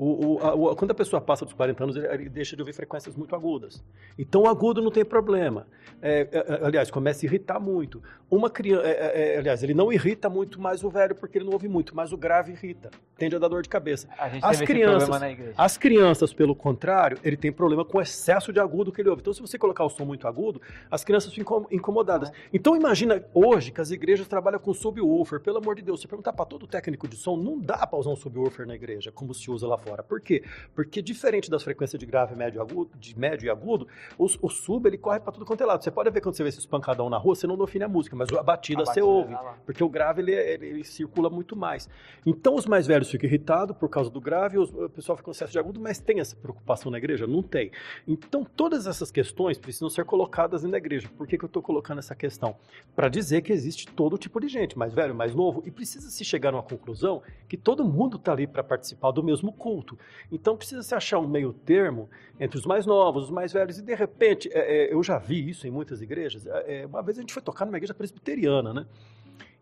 o, o, a, quando a pessoa passa dos 40 anos, ele, ele, deixa de ouvir frequências muito agudas. Então, o agudo não tem problema. É, é, é aliás, começa a irritar muito. Uma criança, é, é, é, aliás, ele não irrita muito mais o velho porque ele não ouve muito, mas o grave irrita. Tende a dar dor de cabeça. as crianças, as crianças, pelo contrário, ele tem problema com o excesso de agudo que ele ouve. Então, se você colocar o som muito agudo, as crianças ficam incomodadas. Então, imagina hoje que as igrejas trabalham com subwoofer. Pelo amor de Deus, se perguntar para todo técnico de som, não dá para usar um subwoofer na igreja, como se usa lá fora fora. Por quê? Porque diferente das frequências de grave, médio, agudo, de médio e agudo, o, o sub ele corre para tudo quanto é lado. Você pode ver quando você vê esses pancadão na rua, você não define a música, mas a batida, a você ouve, porque o grave ele, ele, ele, circula muito mais. Então os mais velhos ficam irritados por causa do grave, os, o pessoal fica com excesso de agudo, mas tem essa preocupação na igreja? Não tem. Então todas essas questões precisam ser colocadas na igreja. Por que, que eu estou colocando essa questão? Para dizer que existe todo tipo de gente, mais velho, mais novo, e precisa se chegar a uma conclusão que todo mundo está ali para participar do mesmo culto culto. Então precisa se achar um meio termo entre os mais novos, os mais velhos, e de repente, é, é, eu já vi isso em muitas igrejas. É, é, uma vez a gente foi tocar numa igreja presbiteriana, né?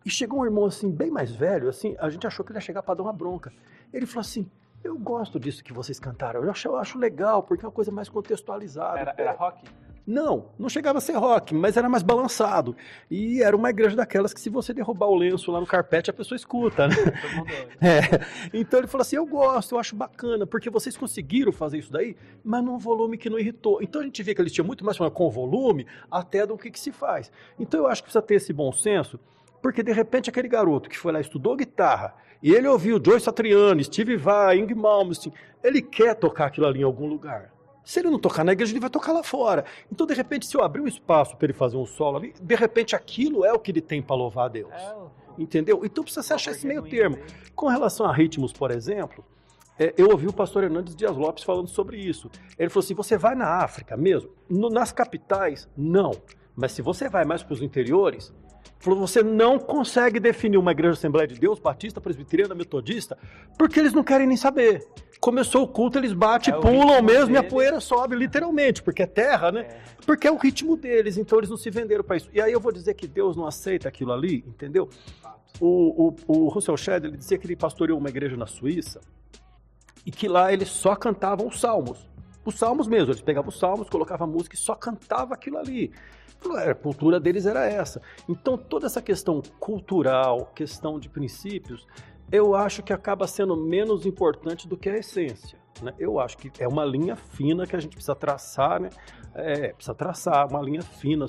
E chegou um irmão assim, bem mais velho, assim, a gente achou que ele ia chegar para dar uma bronca. Ele falou assim: Eu gosto disso que vocês cantaram, eu acho, eu acho legal, porque é uma coisa mais contextualizada. Era, era rock? Não, não chegava a ser rock, mas era mais balançado. E era uma igreja daquelas que se você derrubar o lenço lá no carpete, a pessoa escuta, né? É. Então ele falou assim, eu gosto, eu acho bacana, porque vocês conseguiram fazer isso daí, mas num volume que não irritou. Então a gente vê que eles tinham muito mais com volume até do que, que se faz. Então eu acho que precisa ter esse bom senso, porque de repente aquele garoto que foi lá estudou guitarra, e ele ouviu Joyce Satriani, Steve Vai, Ing Malmsteen, ele quer tocar aquilo ali em algum lugar. Se ele não tocar na igreja, ele vai tocar lá fora. Então, de repente, se eu abrir um espaço para ele fazer um solo ali, de repente aquilo é o que ele tem para louvar a Deus. É. Entendeu? Então precisa se achar esse meio termo. Com relação a ritmos, por exemplo, é, eu ouvi o pastor Hernandes Dias Lopes falando sobre isso. Ele falou assim: você vai na África mesmo? No, nas capitais, não. Mas se você vai mais para os interiores, falou, você não consegue definir uma igreja Assembleia de Deus, batista, presbiteriana, metodista, porque eles não querem nem saber começou o culto, eles batem, é pulam mesmo e a poeira sobe, literalmente, porque é terra, né? É. Porque é o ritmo deles, então eles não se venderam para isso. E aí eu vou dizer que Deus não aceita aquilo ali, entendeu? O, o, o Russell Shedd ele dizia que ele pastoreou uma igreja na Suíça e que lá eles só cantavam os salmos. Os salmos mesmo, eles pegavam os salmos, colocavam a música e só cantava aquilo ali. A cultura deles era essa. Então, toda essa questão cultural, questão de princípios, eu acho que acaba sendo menos importante do que a essência. Né? Eu acho que é uma linha fina que a gente precisa traçar, né? É, precisa traçar uma linha fina,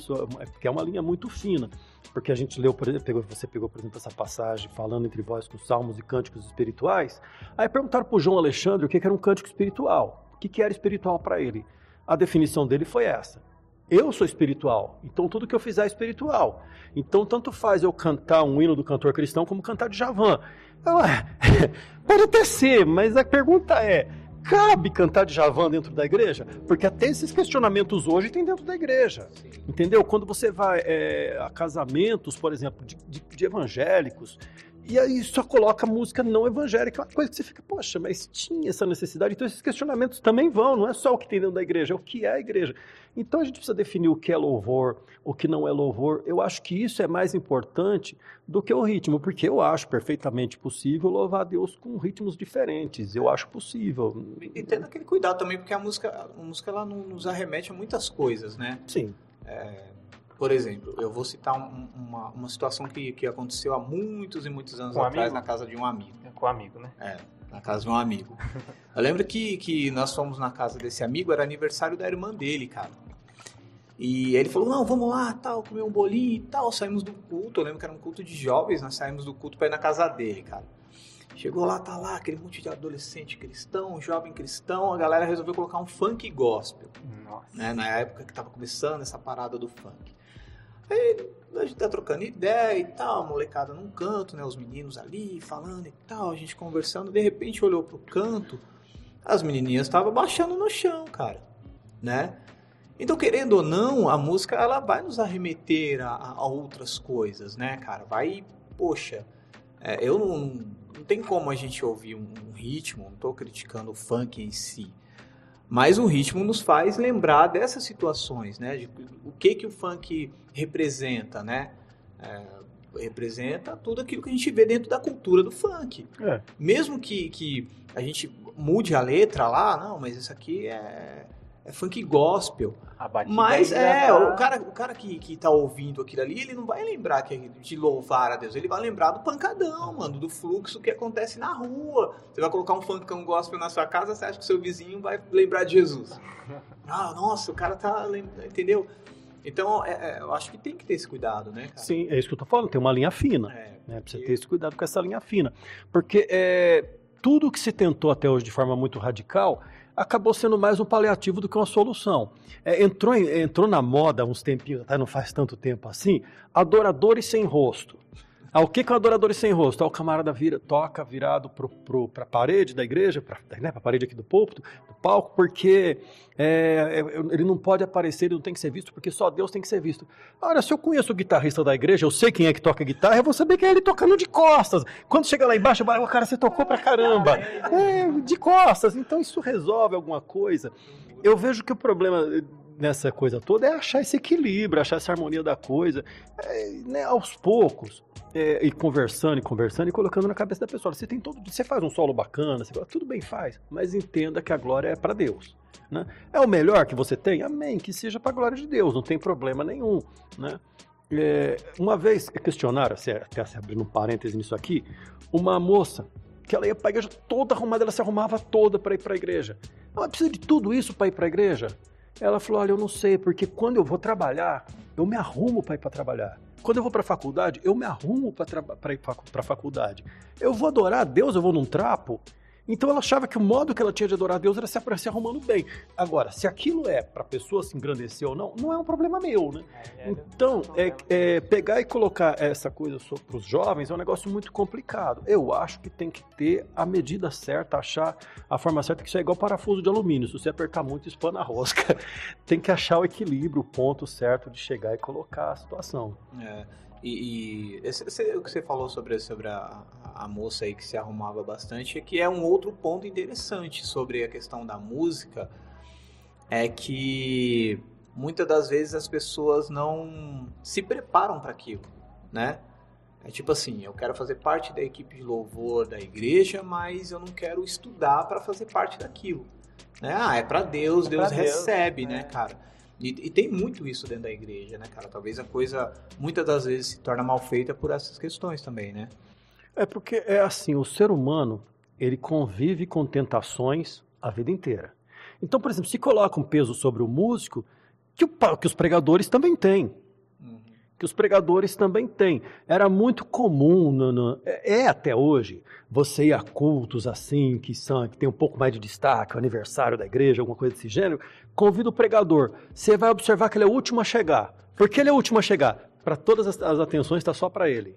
porque é uma linha muito fina. Porque a gente leu, por exemplo, você pegou, por exemplo, essa passagem falando entre vós com salmos e cânticos espirituais. Aí perguntaram para o João Alexandre o que era um cântico espiritual. O que era espiritual para ele? A definição dele foi essa. Eu sou espiritual, então tudo que eu fizer é espiritual. Então, tanto faz eu cantar um hino do cantor cristão como cantar de Javan. Pode até ser, mas a pergunta é: cabe cantar de Javan dentro da igreja? Porque até esses questionamentos hoje tem dentro da igreja. Entendeu? Quando você vai é, a casamentos, por exemplo, de, de, de, evangélicos, e aí só coloca música não evangélica, é uma coisa que você fica, poxa, mas tinha essa necessidade. Então esses questionamentos também vão, não é só o que tem dentro da igreja, é o que é a igreja. Então a gente precisa definir o que é louvor, o que não é louvor. Eu acho que isso é mais importante do que o ritmo, porque eu acho perfeitamente possível louvar a Deus com ritmos diferentes. Eu acho possível. E tendo aquele cuidado também, porque a música, a música ela nos arremete a muitas coisas, né? Sim. É, por exemplo, eu vou citar um, uma, uma situação que, que aconteceu há muitos e muitos anos com atrás amigo? na casa de um amigo. Com um amigo, né? É, na casa de um amigo. Eu lembro que, que nós fomos na casa desse amigo, era aniversário da irmã dele, cara. E ele falou, não, vamos lá, tal, comer um bolinho e tal. Saímos do culto, eu lembro que era um culto de jovens, nós saímos do culto para ir na casa dele, cara. Chegou lá, tá lá, aquele monte de adolescente cristão, jovem cristão, a galera resolveu colocar um funk gospel. Nossa. Né, na época que tava começando essa parada do funk. Aí a gente tá trocando ideia e tal, molecada num canto, né? Os meninos ali falando e tal, a gente conversando, de repente olhou pro canto, as menininhas estavam baixando no chão, cara, né? Então, querendo ou não, a música ela vai nos arremeter a, a outras coisas, né, cara? Vai, poxa, é, eu não, não tem como a gente ouvir um, um ritmo, não estou criticando o funk em si, mas o ritmo nos faz lembrar dessas situações, né? De, o que que o funk representa, né? É, representa tudo aquilo que a gente vê dentro da cultura do funk. É. Mesmo que, que a gente mude a letra lá, não, mas isso aqui é, é funk gospel. Mas é, é, o cara, o cara que, que tá ouvindo aquilo ali, ele não vai lembrar que é de louvar a Deus, ele vai lembrar do pancadão, mano, do fluxo que acontece na rua. Você vai colocar um funkão gospel na sua casa, você acha que o seu vizinho vai lembrar de Jesus. Ah, nossa, o cara tá, entendeu? Então, é, é, eu acho que tem que ter esse cuidado, né, cara? Sim, é isso que eu tô falando, tem uma linha fina. É, né? Precisa ter esse cuidado com essa linha fina. Porque é, tudo que se tentou até hoje de forma muito radical acabou sendo mais um paliativo do que uma solução. É, entrou, entrou na moda uns tempinhos, até não faz tanto tempo assim, adoradores sem rosto. Ah, o que que um adorador sem rosto? Ah, o camarada vira, toca virado para a parede da igreja, para né, a parede aqui do púlpito, do palco, porque é, é, ele não pode aparecer, ele não tem que ser visto, porque só Deus tem que ser visto. Ora, se eu conheço o guitarrista da igreja, eu sei quem é que toca guitarra, eu vou saber quem é ele tocando de costas. Quando chega lá embaixo, falo, cara, você tocou pra caramba. É, de costas. Então isso resolve alguma coisa. Eu vejo que o problema nessa coisa toda é achar esse equilíbrio, achar essa harmonia da coisa, é, né, aos poucos. É, e conversando e conversando e colocando na cabeça da pessoa. Você tem todo, você faz um solo bacana, você, tudo bem faz, mas entenda que a glória é para Deus. Né? É o melhor que você tem? Amém, que seja para a glória de Deus, não tem problema nenhum. Né? É, uma vez questionaram, se, até se abrindo um parêntese nisso aqui, uma moça que ela ia para a igreja toda arrumada, ela se arrumava toda para ir para a igreja. Ela precisa de tudo isso para ir para a igreja? Ela falou: Olha, eu não sei, porque quando eu vou trabalhar, eu me arrumo para ir para trabalhar. Quando eu vou para a faculdade, eu me arrumo para ir para a faculdade. Eu vou adorar a Deus, eu vou num trapo. Então ela achava que o modo que ela tinha de adorar a Deus era se, se arrumando bem. Agora, se aquilo é para a pessoa se engrandecer ou não, não é um problema meu, né? Então, é, é, pegar e colocar essa coisa para os jovens é um negócio muito complicado. Eu acho que tem que ter a medida certa, achar a forma certa, que isso é igual parafuso de alumínio. Se você apertar muito, espana a rosca. tem que achar o equilíbrio, o ponto certo de chegar e colocar a situação. É, e, e esse, esse- o que você falou sobre, sobre a, a moça aí que se arrumava bastante é que é um outro ponto interessante sobre a questão da música é que muitas das vezes as pessoas não se preparam para aquilo, né? É tipo assim, eu quero fazer parte da equipe de louvor da igreja, mas eu não quero estudar para fazer parte daquilo. Né? Ah, é para Deus, É Deus pra Deus, recebe, né, é. cara? E, e tem muito isso dentro da igreja, né, cara? Talvez a coisa, muitas das vezes, se torna mal feita por essas questões também, né? É porque é assim, o ser humano, ele convive com tentações a vida inteira. Então, por exemplo, se coloca um peso sobre o músico, que, o que os pregadores também têm. Que os pregadores também têm. Era muito comum, no- no- é é até hoje, você ir a cultos assim, que são que tem um pouco mais de destaque, o aniversário da igreja, alguma coisa desse gênero, convida o pregador. Você vai observar que ele é o último a chegar. Por que ele é o último a chegar? Para todas as, as atenções está só para ele.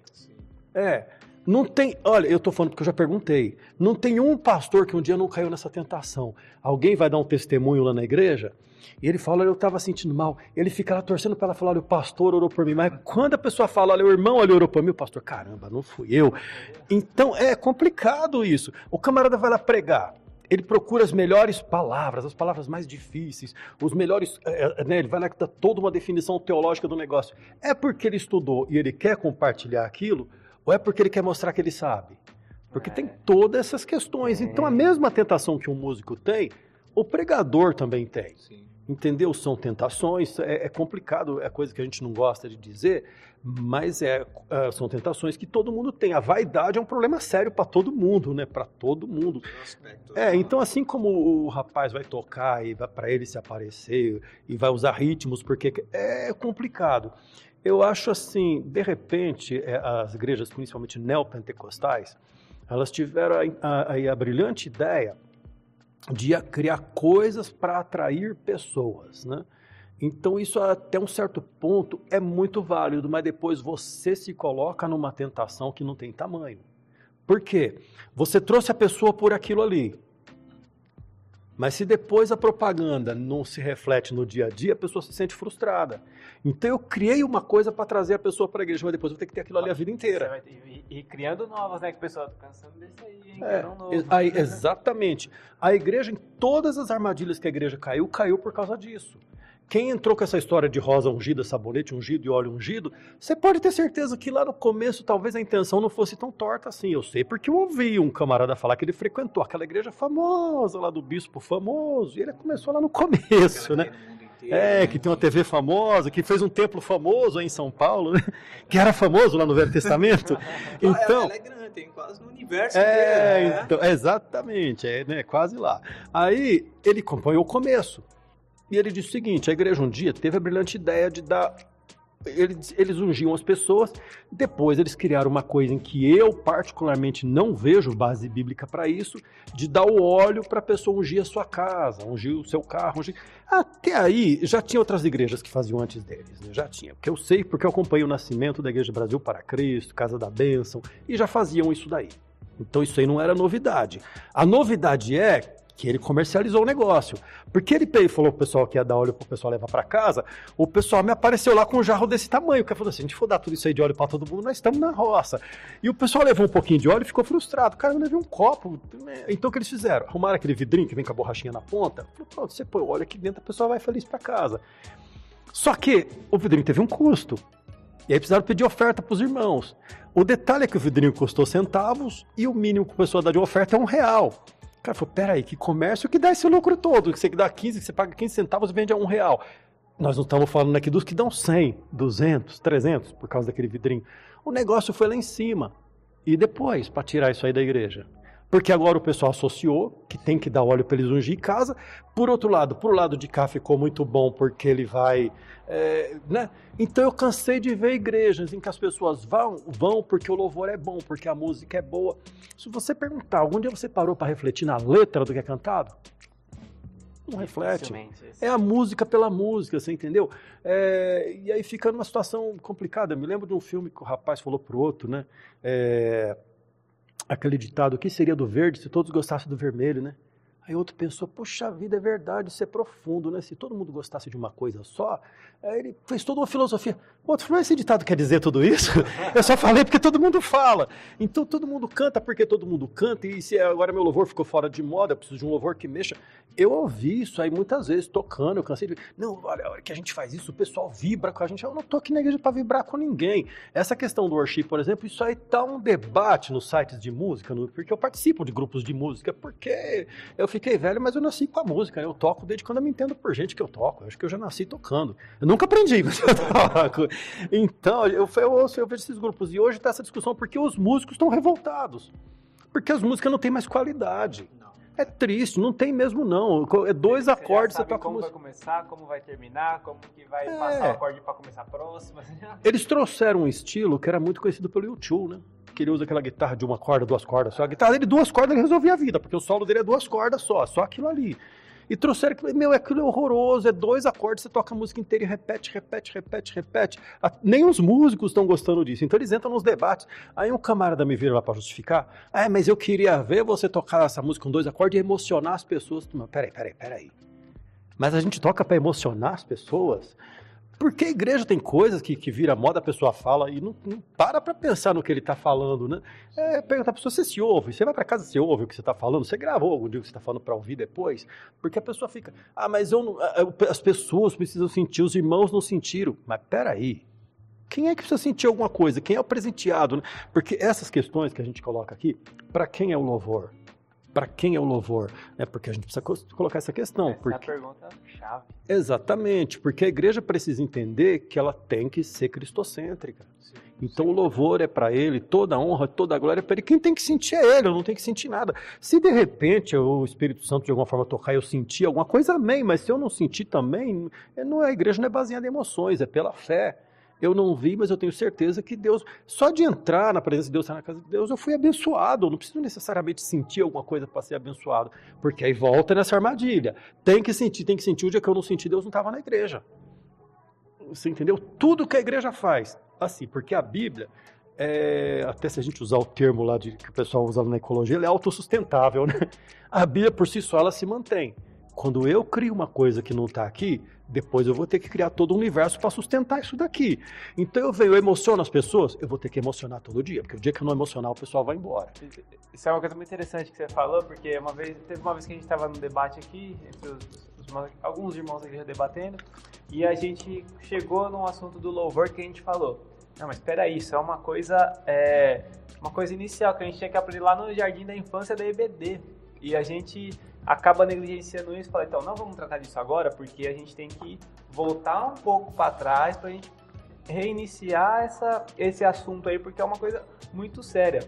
É. Não tem, olha, eu estou falando porque eu já perguntei. Não tem um pastor que um dia não caiu nessa tentação. Alguém vai dar um testemunho lá na igreja e ele fala, olha, eu estava sentindo mal. Ele fica lá torcendo para ela falar, olha, o pastor orou por mim. Mas quando a pessoa fala, olha, o irmão ali orou por mim, o pastor, caramba, não fui eu. Então é complicado isso. O camarada vai lá pregar. Ele procura as melhores palavras, as palavras mais difíceis, os melhores. é, é, né, ele vai lá que dá toda uma definição teológica do negócio. É porque ele estudou e ele quer compartilhar aquilo, ou é porque ele quer mostrar que ele sabe? Porque tem todas essas questões. Então a mesma tentação que um músico tem, o pregador também tem. Sim. Entendeu? São tentações, é, é complicado, é coisa que a gente não gosta de dizer, mas é, é, são tentações que todo mundo tem. A vaidade é um problema sério para todo mundo, né? Para todo mundo. É, então assim como o rapaz vai tocar e vai para ele se aparecer e vai usar ritmos, porque é complicado. Eu acho assim, de repente, é, as igrejas, principalmente neopentecostais, elas tiveram a, a- a brilhante ideia de criar coisas para atrair pessoas, né? Então isso até um certo ponto é muito válido, mas depois você se coloca numa tentação que não tem tamanho. Por quê? Você trouxe a pessoa por aquilo ali. Mas se depois a propaganda não se reflete no dia a dia, a pessoa se sente frustrada. Então eu criei uma coisa para trazer a pessoa para a igreja, mas depois eu vou ter que ter aquilo ali a vida inteira. ter- e, e criando novas, né? Que o pessoal tá cansando desse aí, hein? É, um novo. aí, exatamente. A igreja, em todas as armadilhas que a igreja caiu, caiu por causa disso. Quem entrou com essa história de rosa ungida, sabonete ungido e óleo ungido, você pode ter certeza que lá no começo talvez a intenção não fosse tão torta assim. Eu sei porque eu ouvi um camarada falar que ele frequentou aquela igreja famosa lá do bispo famoso, e ele começou lá no começo, né? É, que tem uma TV famosa, que fez um templo famoso aí em São Paulo, né? que era famoso lá no Velho Testamento. Então, Então, ela é grande, tem quase no universo é, inteiro, né? então, exatamente, é né, quase lá. Aí ele acompanhou o começo. E ele disse o seguinte: a igreja um dia teve a brilhante ideia de dar. Eles, eles ungiam as pessoas, depois eles criaram uma coisa em que eu, particularmente, não vejo base bíblica para isso, de dar o óleo para a pessoa ungir a sua casa, ungir o seu carro. Ungir... Até aí, já tinha outras igrejas que faziam antes deles, né? já tinha. Porque eu sei, porque eu acompanho o nascimento da Igreja Brasil para Cristo, Casa da Bênção, e já faziam isso daí. Então isso aí não era novidade. A novidade é que ele comercializou o negócio. Porque ele falou pro pessoal que ia dar óleo pro pessoal levar para casa, o pessoal me apareceu lá com um jarro desse tamanho. O cara falou assim: se a gente for dar tudo isso aí de óleo para todo mundo, nós estamos na roça. E o pessoal levou um pouquinho de óleo e ficou frustrado. Cara, eu levei um copo. Então o que eles fizeram? Arrumaram aquele vidrinho que vem com a borrachinha na ponta. Falou, pronto, você põe o óleo aqui dentro, a pessoa vai feliz para casa. Só que o vidrinho teve um custo. E aí precisaram pedir oferta para os irmãos. O detalhe é que o vidrinho custou centavos e o mínimo que a pessoa dá de oferta é um real. Cara falou, peraí, que comércio que dá esse lucro todo? Que você dá 15, que você paga 15 centavos e vende a um real. Nós não estamos falando aqui dos que dão 100, 200, 300 por causa daquele vidrinho. O negócio foi lá em cima. E depois, para tirar isso aí da igreja? Porque agora o pessoal associou que tem que dar óleo para eles ungir casa. Por outro lado, por lado de cá ficou muito bom porque ele vai. é, né? Então eu cansei de ver igrejas em que as pessoas vão, vão porque o louvor é bom, porque a música é boa. Se você perguntar, algum dia você parou para refletir na letra do que é cantado? Não reflete. É a música pela música, você entendeu? É, e aí fica numa situação complicada. Eu me lembro de um filme que o rapaz falou pro outro, né? É, aquele ditado, o que seria do verde se todos gostassem do vermelho, né? Aí outro pensou, puxa vida, é verdade, isso é profundo, né? Se todo mundo gostasse de uma coisa só, aí ele fez toda uma filosofia. O outro falou, esse ditado quer dizer tudo isso? Eu só falei porque todo mundo fala. Então todo mundo canta porque todo mundo canta, e se agora meu louvor ficou fora de moda, eu preciso de um louvor que mexa. Eu ouvi isso aí muitas vezes, tocando, eu cansei de... Não, olha, a hora que a gente faz isso, o pessoal vibra com a gente. Eu não tô aqui na igreja para vibrar com ninguém. Essa questão do worship, por exemplo, isso aí tá um debate nos sites de música, porque eu participo de grupos de música, porque eu fiquei velho, mas eu nasci com a música. Eu toco desde quando eu me entendo por gente que eu toco. Eu acho que eu já nasci tocando. Eu nunca aprendi, mas eu toco. Então, eu, eu, ouço, eu vejo esses grupos. E hoje está essa discussão porque os músicos estão revoltados. Porque as músicas não têm mais qualidade. Não. É triste, não tem mesmo não. É dois você acordes, você toca como música. vai começar, como vai terminar, como que vai é. passar o acorde para começar a próxima. Eles trouxeram um estilo que era muito conhecido pelo YouTube, né? Que ele usa aquela guitarra de uma corda, duas cordas só. A guitarra dele, duas cordas, ele resolvia a vida, porque o solo dele é duas cordas só, só aquilo ali. E trouxeram que, meu, aquilo é horroroso, é dois acordes, você toca a música inteira e repete, repete, repete, repete. A, nem os músicos estão gostando disso, então eles entram nos debates. Aí um camarada me vira lá para justificar, ah, mas eu queria ver você tocar essa música com dois acordes e emocionar as pessoas. Peraí, peraí, peraí. Mas a gente toca para emocionar as pessoas? Porque a igreja tem coisas que, que vira moda, a pessoa fala e não, não para para pensar no que ele está falando, né? É, perguntar a pessoa, você se ouve? Você vai para casa, você ouve o que você está falando? Você gravou algum dia o que você está falando para ouvir depois? Porque a pessoa fica, ah, mas eu não, as pessoas precisam sentir, os irmãos não sentiram. Mas peraí, quem é que precisa sentir alguma coisa? Quem é o presenteado? Né? Porque essas questões que a gente coloca aqui, para quem é o louvor? Para quem é o louvor? É porque a gente precisa colocar essa questão. Essa porque... é a pergunta chave. Exatamente, porque a igreja precisa entender que ela tem que ser cristocêntrica. Sim, então sim. o louvor é para ele, toda a honra, toda a glória é para ele. Quem tem que sentir é ele, eu não tenho que sentir nada. Se de repente o Espírito Santo de alguma forma tocar e eu sentir alguma coisa, amém, mas se eu não sentir também, não, a igreja não é baseada em emoções, é pela fé eu não vi, mas eu tenho certeza que Deus, só de entrar na presença de Deus, na casa de Deus, eu fui abençoado. Eu não preciso necessariamente sentir alguma coisa para ser abençoado, porque aí volta nessa armadilha. Tem que sentir, tem que sentir. O dia que eu não senti, Deus não estava na igreja. Você entendeu? Tudo que a igreja faz, assim, porque a Bíblia, é, até se a gente usar o termo lá de, que o pessoal usa na ecologia, ela é autossustentável, né? A Bíblia por si só ela se mantém. Quando eu crio uma coisa que não está aqui, depois eu vou ter que criar todo um universo para sustentar isso daqui. Então eu venho, eu emociono as pessoas, eu vou ter que emocionar todo dia, porque o dia que eu não emocionar, o pessoal vai embora. Isso é uma coisa muito interessante que você falou, porque uma vez, teve uma vez que a gente estava no debate aqui, entre os, os, alguns irmãos da igreja debatendo, e a gente chegou num assunto do louvor que a gente falou. Não, mas espera aí, isso é uma coisa, é, uma coisa inicial que a gente tinha que aprender lá no Jardim da Infância da EBD. E a gente acaba negligenciando isso e fala, então, não vamos tratar disso agora, porque a gente tem que voltar um pouco para trás para a gente reiniciar essa, esse assunto aí, porque é uma coisa muito séria.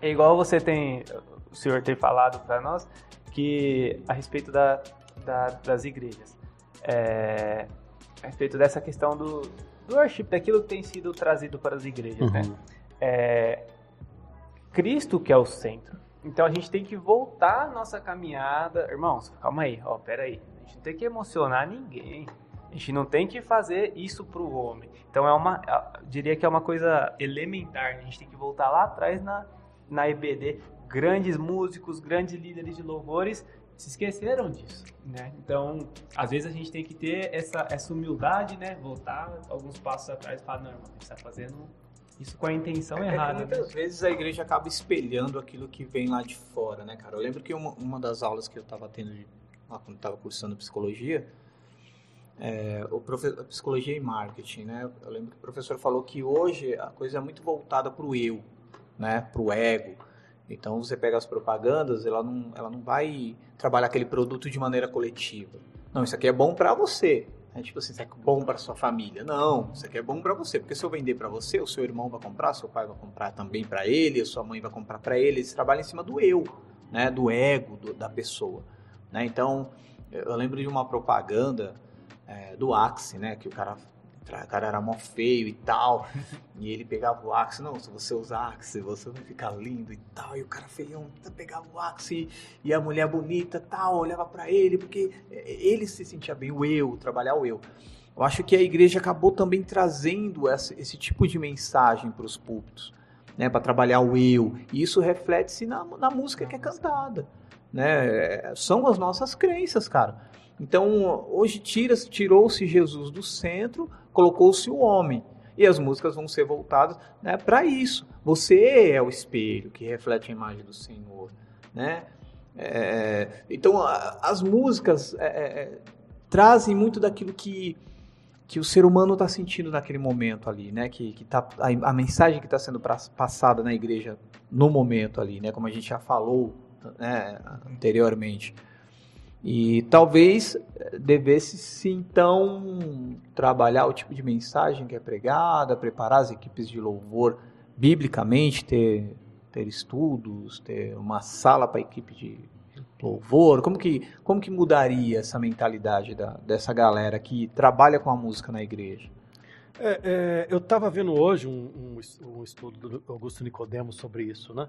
É igual você tem, o senhor tem falado para nós, que a respeito da, da, das igrejas, é, a respeito dessa questão do, do worship, daquilo que tem sido trazido para as igrejas, né? uhum. né? É, Cristo que é o centro. Então a gente tem que voltar a nossa caminhada. Irmãos, calma aí, ó, pera aí. A gente não tem que emocionar ninguém. A gente não tem que fazer isso pro homem. Então é uma, diria que é uma coisa elementar. A gente tem que voltar lá atrás na, na EBD. Grandes músicos, grandes líderes de louvores se esqueceram disso, né? Então, às vezes a gente tem que ter essa, essa humildade, né? Voltar alguns passos atrás e falar, não, irmão, a gente está fazendo isso com a intenção é, errada. muitas né? vezes a igreja acaba espelhando aquilo que vem lá de fora, né, cara? Eu lembro que uma, uma das aulas que eu estava tendo lá quando estava cursando psicologia, é, o professor, psicologia e marketing, né? Eu lembro que o professor falou que hoje a coisa é muito voltada para o eu, né? Para o ego. Então você pega as propagandas, ela não, ela não vai trabalhar aquele produto de maneira coletiva. Não, isso aqui é bom para você. É tipo assim, isso é bom para sua família. Não, isso aqui é bom para você, porque se eu vender para você, o seu irmão vai comprar, seu pai vai comprar também para ele, a sua mãe vai comprar para ele. Eles trabalham em cima do eu, né, do ego do, da pessoa. Né? Então, eu lembro de uma propaganda é, do Axe, né, que o cara o cara era mó feio e tal. e ele pegava o Axe, não, se você usar Axe, você vai ficar lindo e tal. E o cara feião pegava o Axe e a mulher bonita tal, olhava para ele, porque ele se sentia bem, o eu, trabalhar o eu. Eu acho que a igreja acabou também trazendo essa, esse tipo de mensagem para os púlpitos, né, para trabalhar o eu. E isso reflete-se na, na música que é cantada. né? São as nossas crenças, cara. Então, hoje tira, tirou-se Jesus do centro, colocou-se o homem. E as músicas vão ser voltadas né, para isso. Você é o espelho que reflete a imagem do Senhor. Né? É, então, a, as músicas é, é, trazem muito daquilo que, que o ser humano está sentindo naquele momento ali, né? Que, que tá, a, a mensagem que está sendo passada na igreja no momento ali, né? Como a gente já falou né, anteriormente. E talvez eh, devesse se então trabalhar o tipo de mensagem que é pregada, preparar as equipes de louvor biblicamente, ter, ter estudos, ter uma sala para a equipe de louvor. Como que, como que mudaria essa mentalidade da, dessa galera que trabalha com a música na igreja? É, é, eu estava vendo hoje um, um, um, estudo do Augusto Nicodemo sobre isso, né?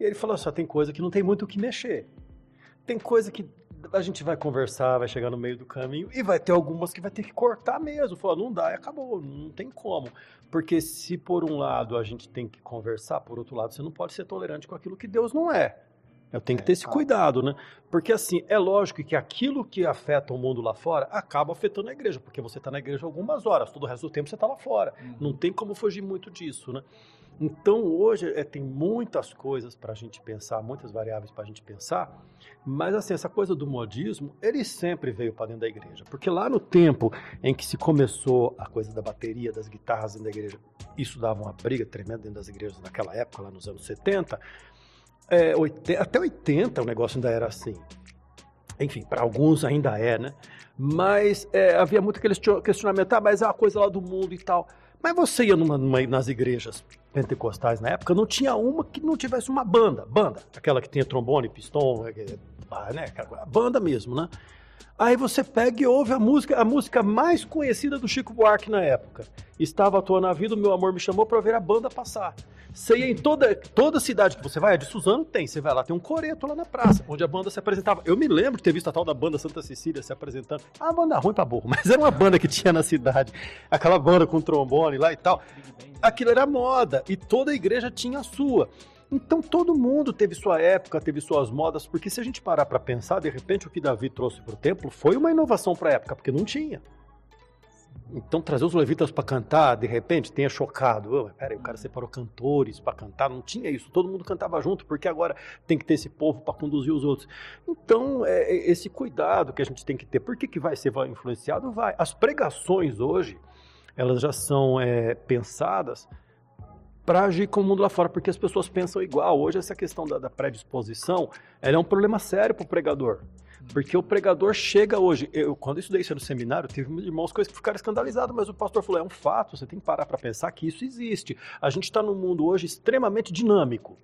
E ele falou assim, tem coisa que não tem muito o que mexer. Tem coisa que a gente vai conversar, vai chegar no meio do caminho e vai ter algumas que vai ter que cortar mesmo. Falar, não dá, acabou, não tem como. Porque se por um lado a gente tem que conversar, por outro lado você não pode ser tolerante com aquilo que Deus não é. Eu tenho que ter esse cuidado, né? Porque assim, é lógico que aquilo que afeta o mundo lá fora acaba afetando a igreja, porque você está na igreja algumas horas, todo o resto do tempo você está lá fora. Uhum. Não tem como fugir muito disso, né? Então hoje é, tem muitas coisas para a gente pensar, muitas variáveis para a gente pensar, mas assim, essa coisa do modismo, ele sempre veio para dentro da igreja, porque lá no tempo em que se começou a coisa da bateria, das guitarras dentro da igreja, isso dava uma briga tremenda dentro das igrejas naquela época, lá nos anos 70, é, 80, até 80 o negócio ainda era assim. Enfim, para alguns ainda é, né? Mas é, havia muito aquele questionamento, ah, mas é uma coisa lá do mundo e tal. Mas você ia numa, numa, nas igrejas pentecostais na época, não tinha uma que não tivesse uma banda, banda, aquela que tinha trombone, pistão, é, né, banda mesmo, né? Aí você pega e ouve a música, a música mais conhecida do Chico Buarque na época. Estava atuando na vida, o meu amor me chamou para ver a banda passar. Você ia em toda, toda cidade que você vai, a de Suzano tem, você vai lá, tem um coreto lá na praça, onde a banda se apresentava. Eu me lembro de ter visto a tal da banda Santa Cecília se apresentando. Ah, banda ruim pra burro, mas era uma banda que tinha na cidade. Aquela banda com trombone lá e tal. Aquilo era moda e toda a igreja tinha a sua. Então todo mundo teve sua época, teve suas modas, porque se a gente parar para pensar, de repente o que Davi trouxe para o templo foi uma inovação para a época, porque não tinha. Então trazer os levitas para cantar, de repente, tenha chocado. Oh, peraí, o cara separou cantores para cantar, não tinha isso. Todo mundo cantava junto, porque agora tem que ter esse povo para conduzir os outros. Então, é, é, esse cuidado que a gente tem que ter. Por que, que vai ser influenciado? Vai. As pregações hoje, elas já são é, pensadas para agir com o mundo lá fora, porque as pessoas pensam igual. Hoje, essa questão da, da predisposição é um problema sério para o pregador. Porque o pregador chega hoje. Eu, quando eu estudei isso no seminário, teve irmãos que ficaram escandalizados, mas o pastor falou: é um fato, você tem que parar para pensar que isso existe. A gente está num mundo hoje extremamente dinâmico.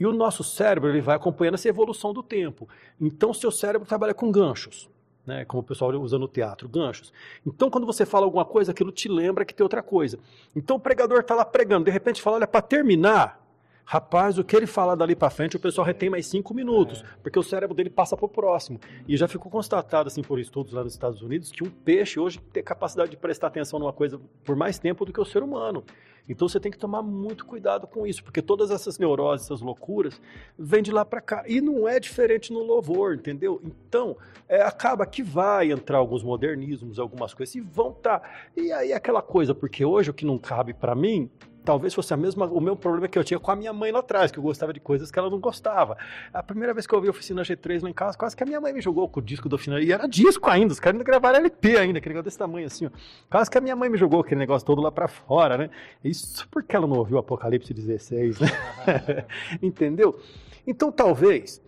E o nosso cérebro ele vai acompanhando essa evolução do tempo. Então, seu cérebro trabalha com ganchos. Né, como o pessoal usa no teatro, ganchos. Então, quando você fala alguma coisa, aquilo te lembra que tem outra coisa. Então, o pregador está lá pregando, de repente fala: olha, para terminar, Rapaz, o que ele fala dali para frente, o pessoal retém mais cinco minutos, é. porque o cérebro dele passa para o próximo. E já ficou constatado, assim, por estudos lá nos Estados Unidos, que um peixe hoje tem capacidade de prestar atenção numa coisa por mais tempo do que o ser humano. Então você tem que tomar muito cuidado com isso, porque todas essas neuroses, essas loucuras, vêm de lá para cá. E não é diferente no louvor, entendeu? Então, é, acaba que vai entrar alguns modernismos, algumas coisas, e vão estar. Tá. E aí aquela coisa, porque hoje o que não cabe para mim, talvez fosse a mesma, o meu problema que eu tinha com a minha mãe lá atrás, que eu gostava de coisas que ela não gostava. A primeira vez que eu ouvi Oficina G3 lá em casa, quase que a minha mãe me jogou com o disco do Oficina, e era disco ainda, os caras ainda gravaram LP ainda, aquele negócio desse tamanho assim, ó. Quase que a minha mãe me jogou aquele negócio todo lá para fora, né? Isso porque ela não ouviu Apocalipse 16, né? Entendeu? Então talvez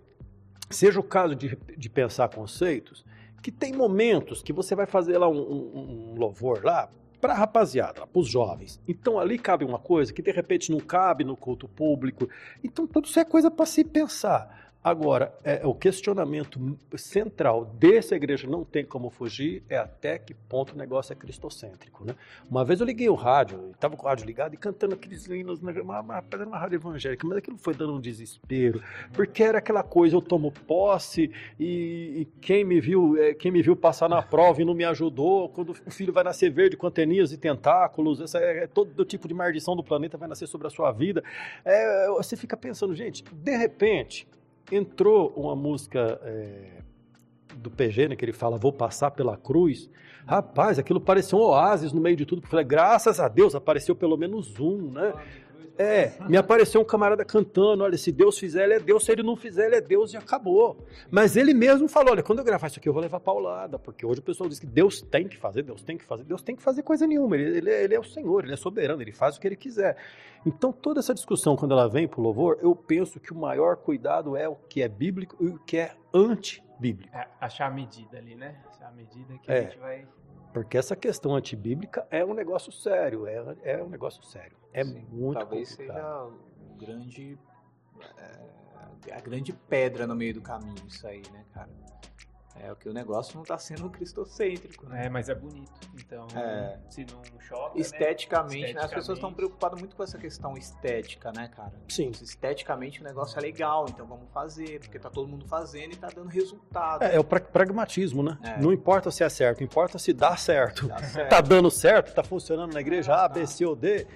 seja o caso de, de pensar conceitos que tem momentos que você vai fazer lá um, um, um louvor lá, para a rapaziada, para os jovens. Então ali cabe uma coisa que de repente não cabe no culto público. Então tudo isso é coisa para se pensar. Agora, é, o questionamento central dessa igreja não tem como fugir é até que ponto o negócio é cristocêntrico. Né? Uma vez eu liguei o rádio, estava com o rádio ligado e cantando aqueles hinos, uma, uma, uma rádio evangélica, mas aquilo foi dando um desespero, porque era aquela coisa, eu tomo posse e, e quem, me viu, é, quem me viu passar na prova e não me ajudou, quando o filho vai nascer verde com anteninhas e tentáculos, essa é, é todo tipo de maldição do planeta vai nascer sobre a sua vida. É, você fica pensando, gente, de repente entrou uma música é, do PG, né, que ele fala, vou passar pela cruz. Rapaz, aquilo parecia um oásis no meio de tudo. Eu falei, graças a Deus, apareceu pelo menos um, né? É, me apareceu um camarada cantando, olha, se Deus fizer, ele é Deus, se ele não fizer, ele é Deus e acabou. Mas ele mesmo falou, olha, quando eu gravar isso aqui, eu vou levar paulada, porque hoje o pessoal diz que Deus tem que fazer, Deus tem que fazer, Deus tem que fazer coisa nenhuma, ele, ele, ele é o Senhor, ele é soberano, ele faz o que ele quiser. Então, toda essa discussão, quando ela vem para o louvor, eu penso que o maior cuidado é o que é bíblico e o que é antibíblico. É, achar a medida ali, né? Achar a medida que É. a gente vai. Porque essa questão antibíblica é um negócio sério, é, é um negócio sério. É Sim, muito Talvez complicado. seja o grande, é, a grande pedra no meio do caminho, isso aí, né, cara? É o que o negócio não está sendo cristocêntrico, né? É, mas é bonito. Então, É. se não choca. Esteticamente, né? né? As pessoas estão Esteticamente. preocupadas muito com essa questão estética, né, cara? Sim. Esteticamente o negócio é legal, então vamos fazer, porque tá todo mundo fazendo e tá dando resultado. É, é o pra- pragmatismo, né? É. Não importa se é certo, importa se dá certo. Tá certo. Tá dando certo, tá funcionando na igreja A, B, C ou D.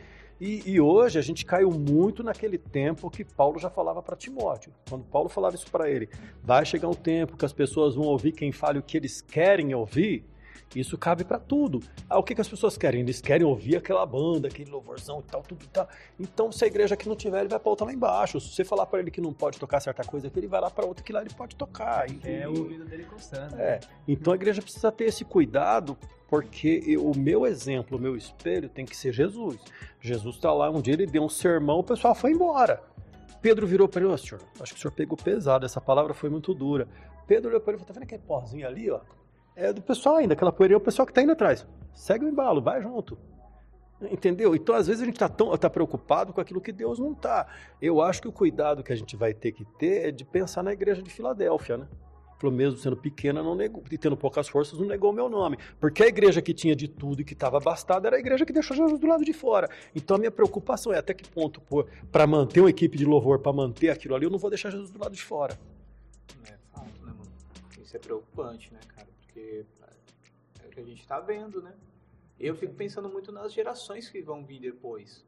E, e hoje a gente caiu muito naquele tempo que Paulo já falava para Timóteo. Quando Paulo falava isso para ele, vai chegar um tempo que as pessoas vão ouvir quem fale o que eles querem ouvir. Isso cabe para tudo. Ah, o que, que as pessoas querem? Eles querem ouvir aquela banda, aquele louvorzão e tal, tudo e tal. Então, se a igreja aqui não tiver, ele vai para outra lá embaixo. Se você falar para ele que não pode tocar certa coisa aqui, ele vai lá para outra que lá ele pode tocar. E- É o ouvido dele coçando. é, então a igreja precisa ter esse cuidado, porque o meu exemplo, o meu espelho tem que ser Jesus. Jesus está lá, um dia ele deu um sermão, o pessoal foi embora. Pedro virou para ele, ô senhor, acho que o senhor pegou pesado, essa palavra foi muito dura. Pedro olhou para ele e falou, tá vendo aquele pozinho ali, ó? É do pessoal ainda, aquela poeira é o pessoal que está indo atrás. Segue o embalo, vai junto. Entendeu? Então, às vezes, a gente está tá preocupado com aquilo que Deus não está. Eu acho que o cuidado que a gente vai ter que ter é de pensar na igreja de Filadélfia, né? Falou, mesmo sendo pequena não negou, e tendo poucas forças, não negou o meu nome. Porque a igreja que tinha de tudo e que estava abastada era a igreja que deixou Jesus do lado de fora. Então a minha preocupação é até que ponto, para manter uma equipe de louvor, para manter aquilo ali, eu não vou deixar Jesus do lado de fora. É fato, né, mano? Isso é preocupante, né, cara? Porque é o que a gente tá vendo, né? Eu fico pensando muito nas gerações que vão vir depois.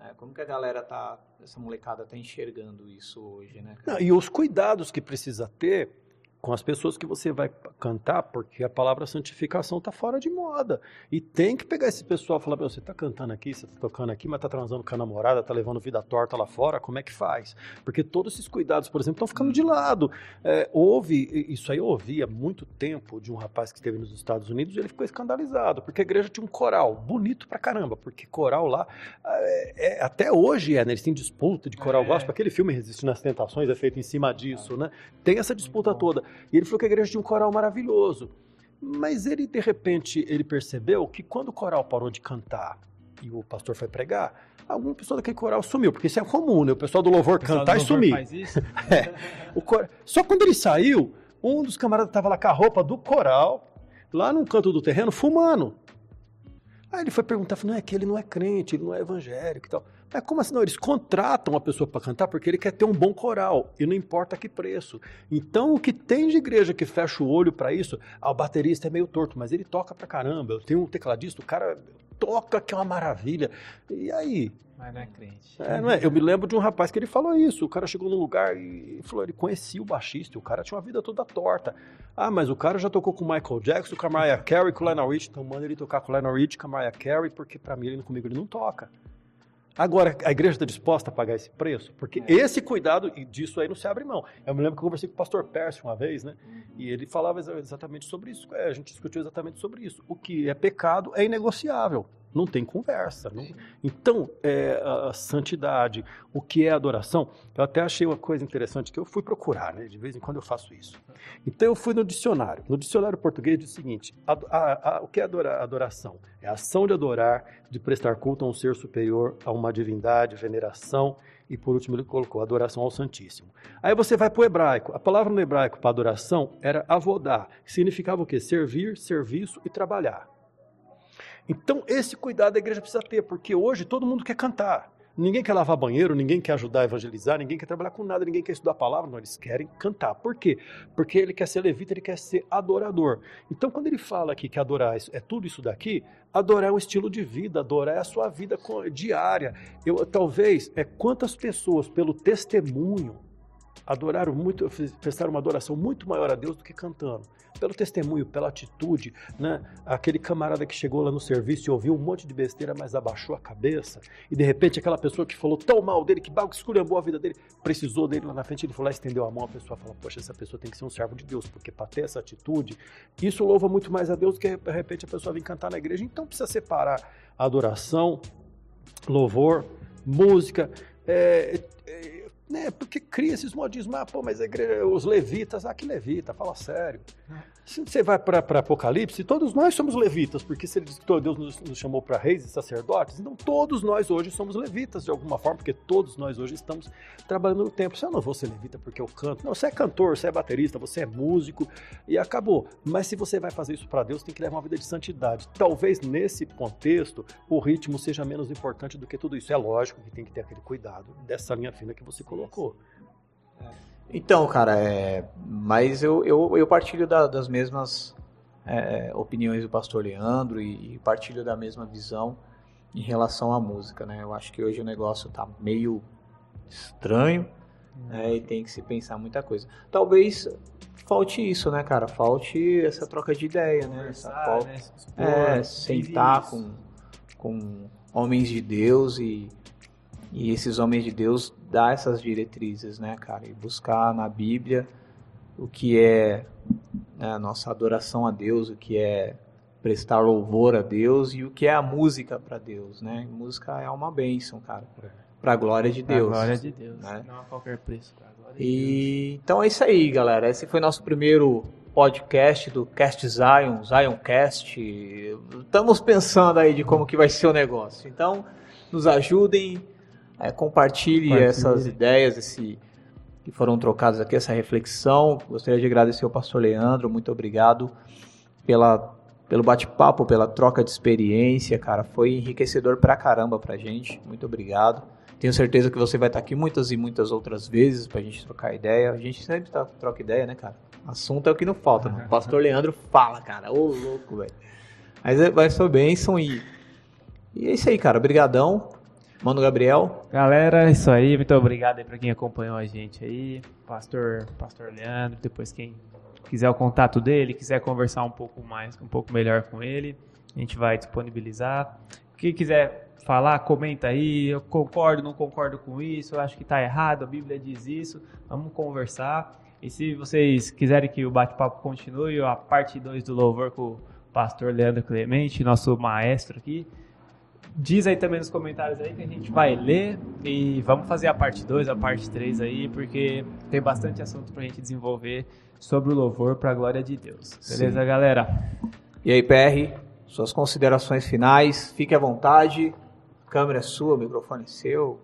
É, como que a galera tá, essa molecada tá enxergando isso hoje, né? Não, e os cuidados que precisa ter com as pessoas que você vai cantar, porque a palavra santificação está fora de moda. E tem que pegar esse pessoal e falar, "Meu, você está cantando aqui, você está tocando aqui, mas está transando com a namorada, está levando vida torta lá fora, como é que faz? Porque todos esses cuidados, por exemplo, estão ficando de lado. É, houve, isso aí eu ouvi há muito tempo de um rapaz que esteve nos Estados Unidos e ele ficou escandalizado, porque a igreja tinha um coral bonito pra caramba, porque coral lá, é, é, até hoje é, né? Eles têm disputa de coral É. gospel, aquele filme Resistindo às Tentações é feito em cima disso, né? Tem essa disputa toda. E ele falou que a igreja tinha um coral maravilhoso. Mas ele, de repente, ele percebeu que quando o coral parou de cantar e o pastor foi pregar, alguma pessoa daquele coral sumiu, porque isso é comum, né? O pessoal do louvor pessoal cantar do e sumir. O cor- Só quando ele saiu, um dos camaradas estava lá com a roupa do coral, lá num canto do terreno, fumando. Aí ele foi perguntar, falou, não é que ele não é crente, ele não é evangélico e tal. Mas como assim? Não, eles contratam uma pessoa para cantar porque ele quer ter um bom coral, e não importa que preço. Então, o que tem de igreja que fecha o olho para isso, ah, o baterista é meio torto, mas ele toca pra caramba. Eu tenho um tecladista, o cara toca que é uma maravilha. E aí? Mas não é crente. É, não é? Eu me lembro de um rapaz que ele falou isso. O cara chegou num lugar e falou, ele conhecia o baixista, e o cara tinha uma vida toda torta. Ah, mas o cara já tocou com o Michael Jackson, com a Mariah Carey, com o Lionel Rich, então manda ele tocar com o Lionel Rich, com a Mariah Carey, porque pra mim ele comigo ele não toca. Agora, a igreja está disposta a pagar esse preço? Porque esse cuidado, e disso aí não se abre mão. Eu me lembro que eu conversei com o pastor Pércio uma vez, né? E ele falava exa- exatamente sobre isso. É, a gente discutiu exatamente sobre isso. O que é pecado é inegociável. Não tem conversa. não- Então, é, a santidade, o que é adoração, eu até achei uma coisa interessante que eu fui procurar, né? De vez em quando eu faço isso. Então, eu fui no dicionário. No dicionário português diz o seguinte: a- a- a- o que é adora- adoração? É a ação de adorar, de prestar culto a um ser superior, a uma divindade, veneração. E por último, ele colocou adoração ao Santíssimo. Aí você vai para o hebraico. A palavra no hebraico para adoração era avodar, que significava o quê? Servir, serviço e trabalhar. Então, esse cuidado a igreja precisa ter, porque hoje todo mundo quer cantar. Ninguém quer lavar banheiro, ninguém quer ajudar a evangelizar, ninguém quer trabalhar com nada, ninguém quer estudar a palavra, não, eles querem cantar. Por quê? Porque ele quer ser levita, ele quer ser adorador. Então, quando ele fala aqui que adorar isso- é tudo isso daqui, adorar é um estilo de vida, adorar é a sua vida diária. Eu, talvez, é quantas pessoas, pelo testemunho adoraram muito, prestaram uma adoração muito maior a Deus do que cantando. Pelo testemunho, pela atitude, né? Aquele camarada que chegou lá no serviço e ouviu um monte de besteira, mas abaixou a cabeça, e de repente aquela pessoa que falou tão mal dele, que que esculhambou a vida dele, precisou dele lá na frente, ele foi lá, estendeu a mão, a pessoa fala, poxa, essa pessoa tem que ser um servo de Deus, porque para ter essa atitude, isso louva muito mais a Deus do que de repente a pessoa vir cantar na igreja. Então precisa separar adoração, louvor, música, é, é, né, porque cria esses modismos, ah, pô, mas igreja, os levitas, ah, que levita, fala sério. Se você vai para Apocalipse, todos nós somos levitas, porque se ele diz que Deus nos, nos chamou para reis e sacerdotes, então todos nós hoje somos levitas de alguma forma, porque todos nós hoje estamos trabalhando no tempo. Se eu não vou ser levita porque eu canto, não, você é cantor, você é baterista, você é músico e acabou. Mas se você vai fazer isso para Deus, tem que levar uma vida de santidade. Talvez nesse contexto o ritmo seja menos importante do que tudo isso. É lógico que tem que ter aquele cuidado dessa linha fina que você colocou. Então, cara, é, mas eu, eu, eu partilho da, das mesmas é, opiniões do pastor Leandro e, e, partilho da mesma visão em relação à música, né? Eu acho que hoje o negócio tá meio estranho né? e tem que se pensar muita coisa. Talvez falte isso, né, cara? Falte essa troca de ideia, né? Essa, né? É, sentar com, com homens de Deus e e esses homens de Deus dá essas diretrizes, né, cara? E buscar na Bíblia o que é né, a nossa adoração a Deus, o que é prestar louvor a Deus e o que é a música para Deus, né? música é uma bênção, cara, para a glória de Deus. Pra glória de Deus, né? não a qualquer preço. e de então é isso aí, galera. Esse foi nosso primeiro podcast do Cast Zion, Zion Cast. Estamos pensando aí de como que vai ser o negócio. Então, nos ajudem é, compartilhe, compartilhe, essas ideias, esse, que foram trocadas aqui, essa reflexão. Gostaria de agradecer ao pastor Leandro, muito obrigado pela, pelo bate-papo, pela troca de experiência, cara. Foi enriquecedor pra caramba pra gente. Muito obrigado. Tenho certeza que você vai estar aqui muitas e muitas outras vezes pra gente trocar ideia. A gente sempre tá, troca ideia, né, cara? Assunto é o que não falta. Pastor Leandro fala, cara. Ô, louco, velho. Mas é, vai ser bênção e... E é isso aí, cara. Obrigadão. Mano Gabriel. Galera, é isso aí. Muito obrigado aí para quem acompanhou a gente aí. Pastor, Pastor Leandro. Depois quem quiser o contato dele, quiser conversar um pouco mais, um pouco melhor com ele, a gente vai disponibilizar. Quem quiser falar, comenta aí. Eu concordo, não concordo com isso. Eu acho que está errado. A Bíblia diz isso. Vamos conversar. E se vocês quiserem que o bate-papo continue, a parte 2 do louvor com o pastor Leandro Clemente, nosso maestro aqui, Diz aí também nos comentários aí que a gente vai ler e vamos fazer a parte 2, a parte 3 aí, porque tem bastante assunto pra gente desenvolver sobre o louvor para a glória de Deus. Beleza, Sim. galera? E aí, PR, suas considerações finais, fique à vontade. Câmera é sua, microfone é seu.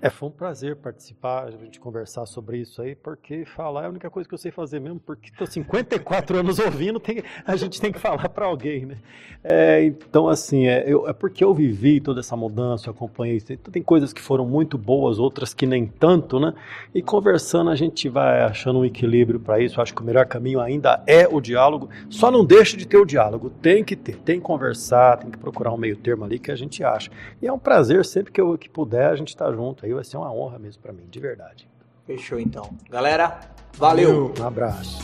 É, foi um prazer participar, a gente conversar sobre isso aí, porque falar é a única coisa que eu sei fazer mesmo, porque estou 54 anos ouvindo, tem, a gente tem que falar para alguém, né? É, então, assim, é, eu, é porque eu vivi toda essa mudança, eu acompanhei, tem, tem coisas que foram muito boas, outras que nem tanto, né? E conversando a gente vai achando um equilíbrio para isso, eu acho que o melhor caminho ainda é o diálogo, só não deixe de ter o diálogo, tem que ter, tem que conversar, tem que procurar um meio termo ali que a gente acha. E é um prazer, sempre que, eu, que puder, a gente estar tá junto aí vai ser uma honra mesmo para mim, de verdade. Fechou então. Galera, valeu. Um abraço.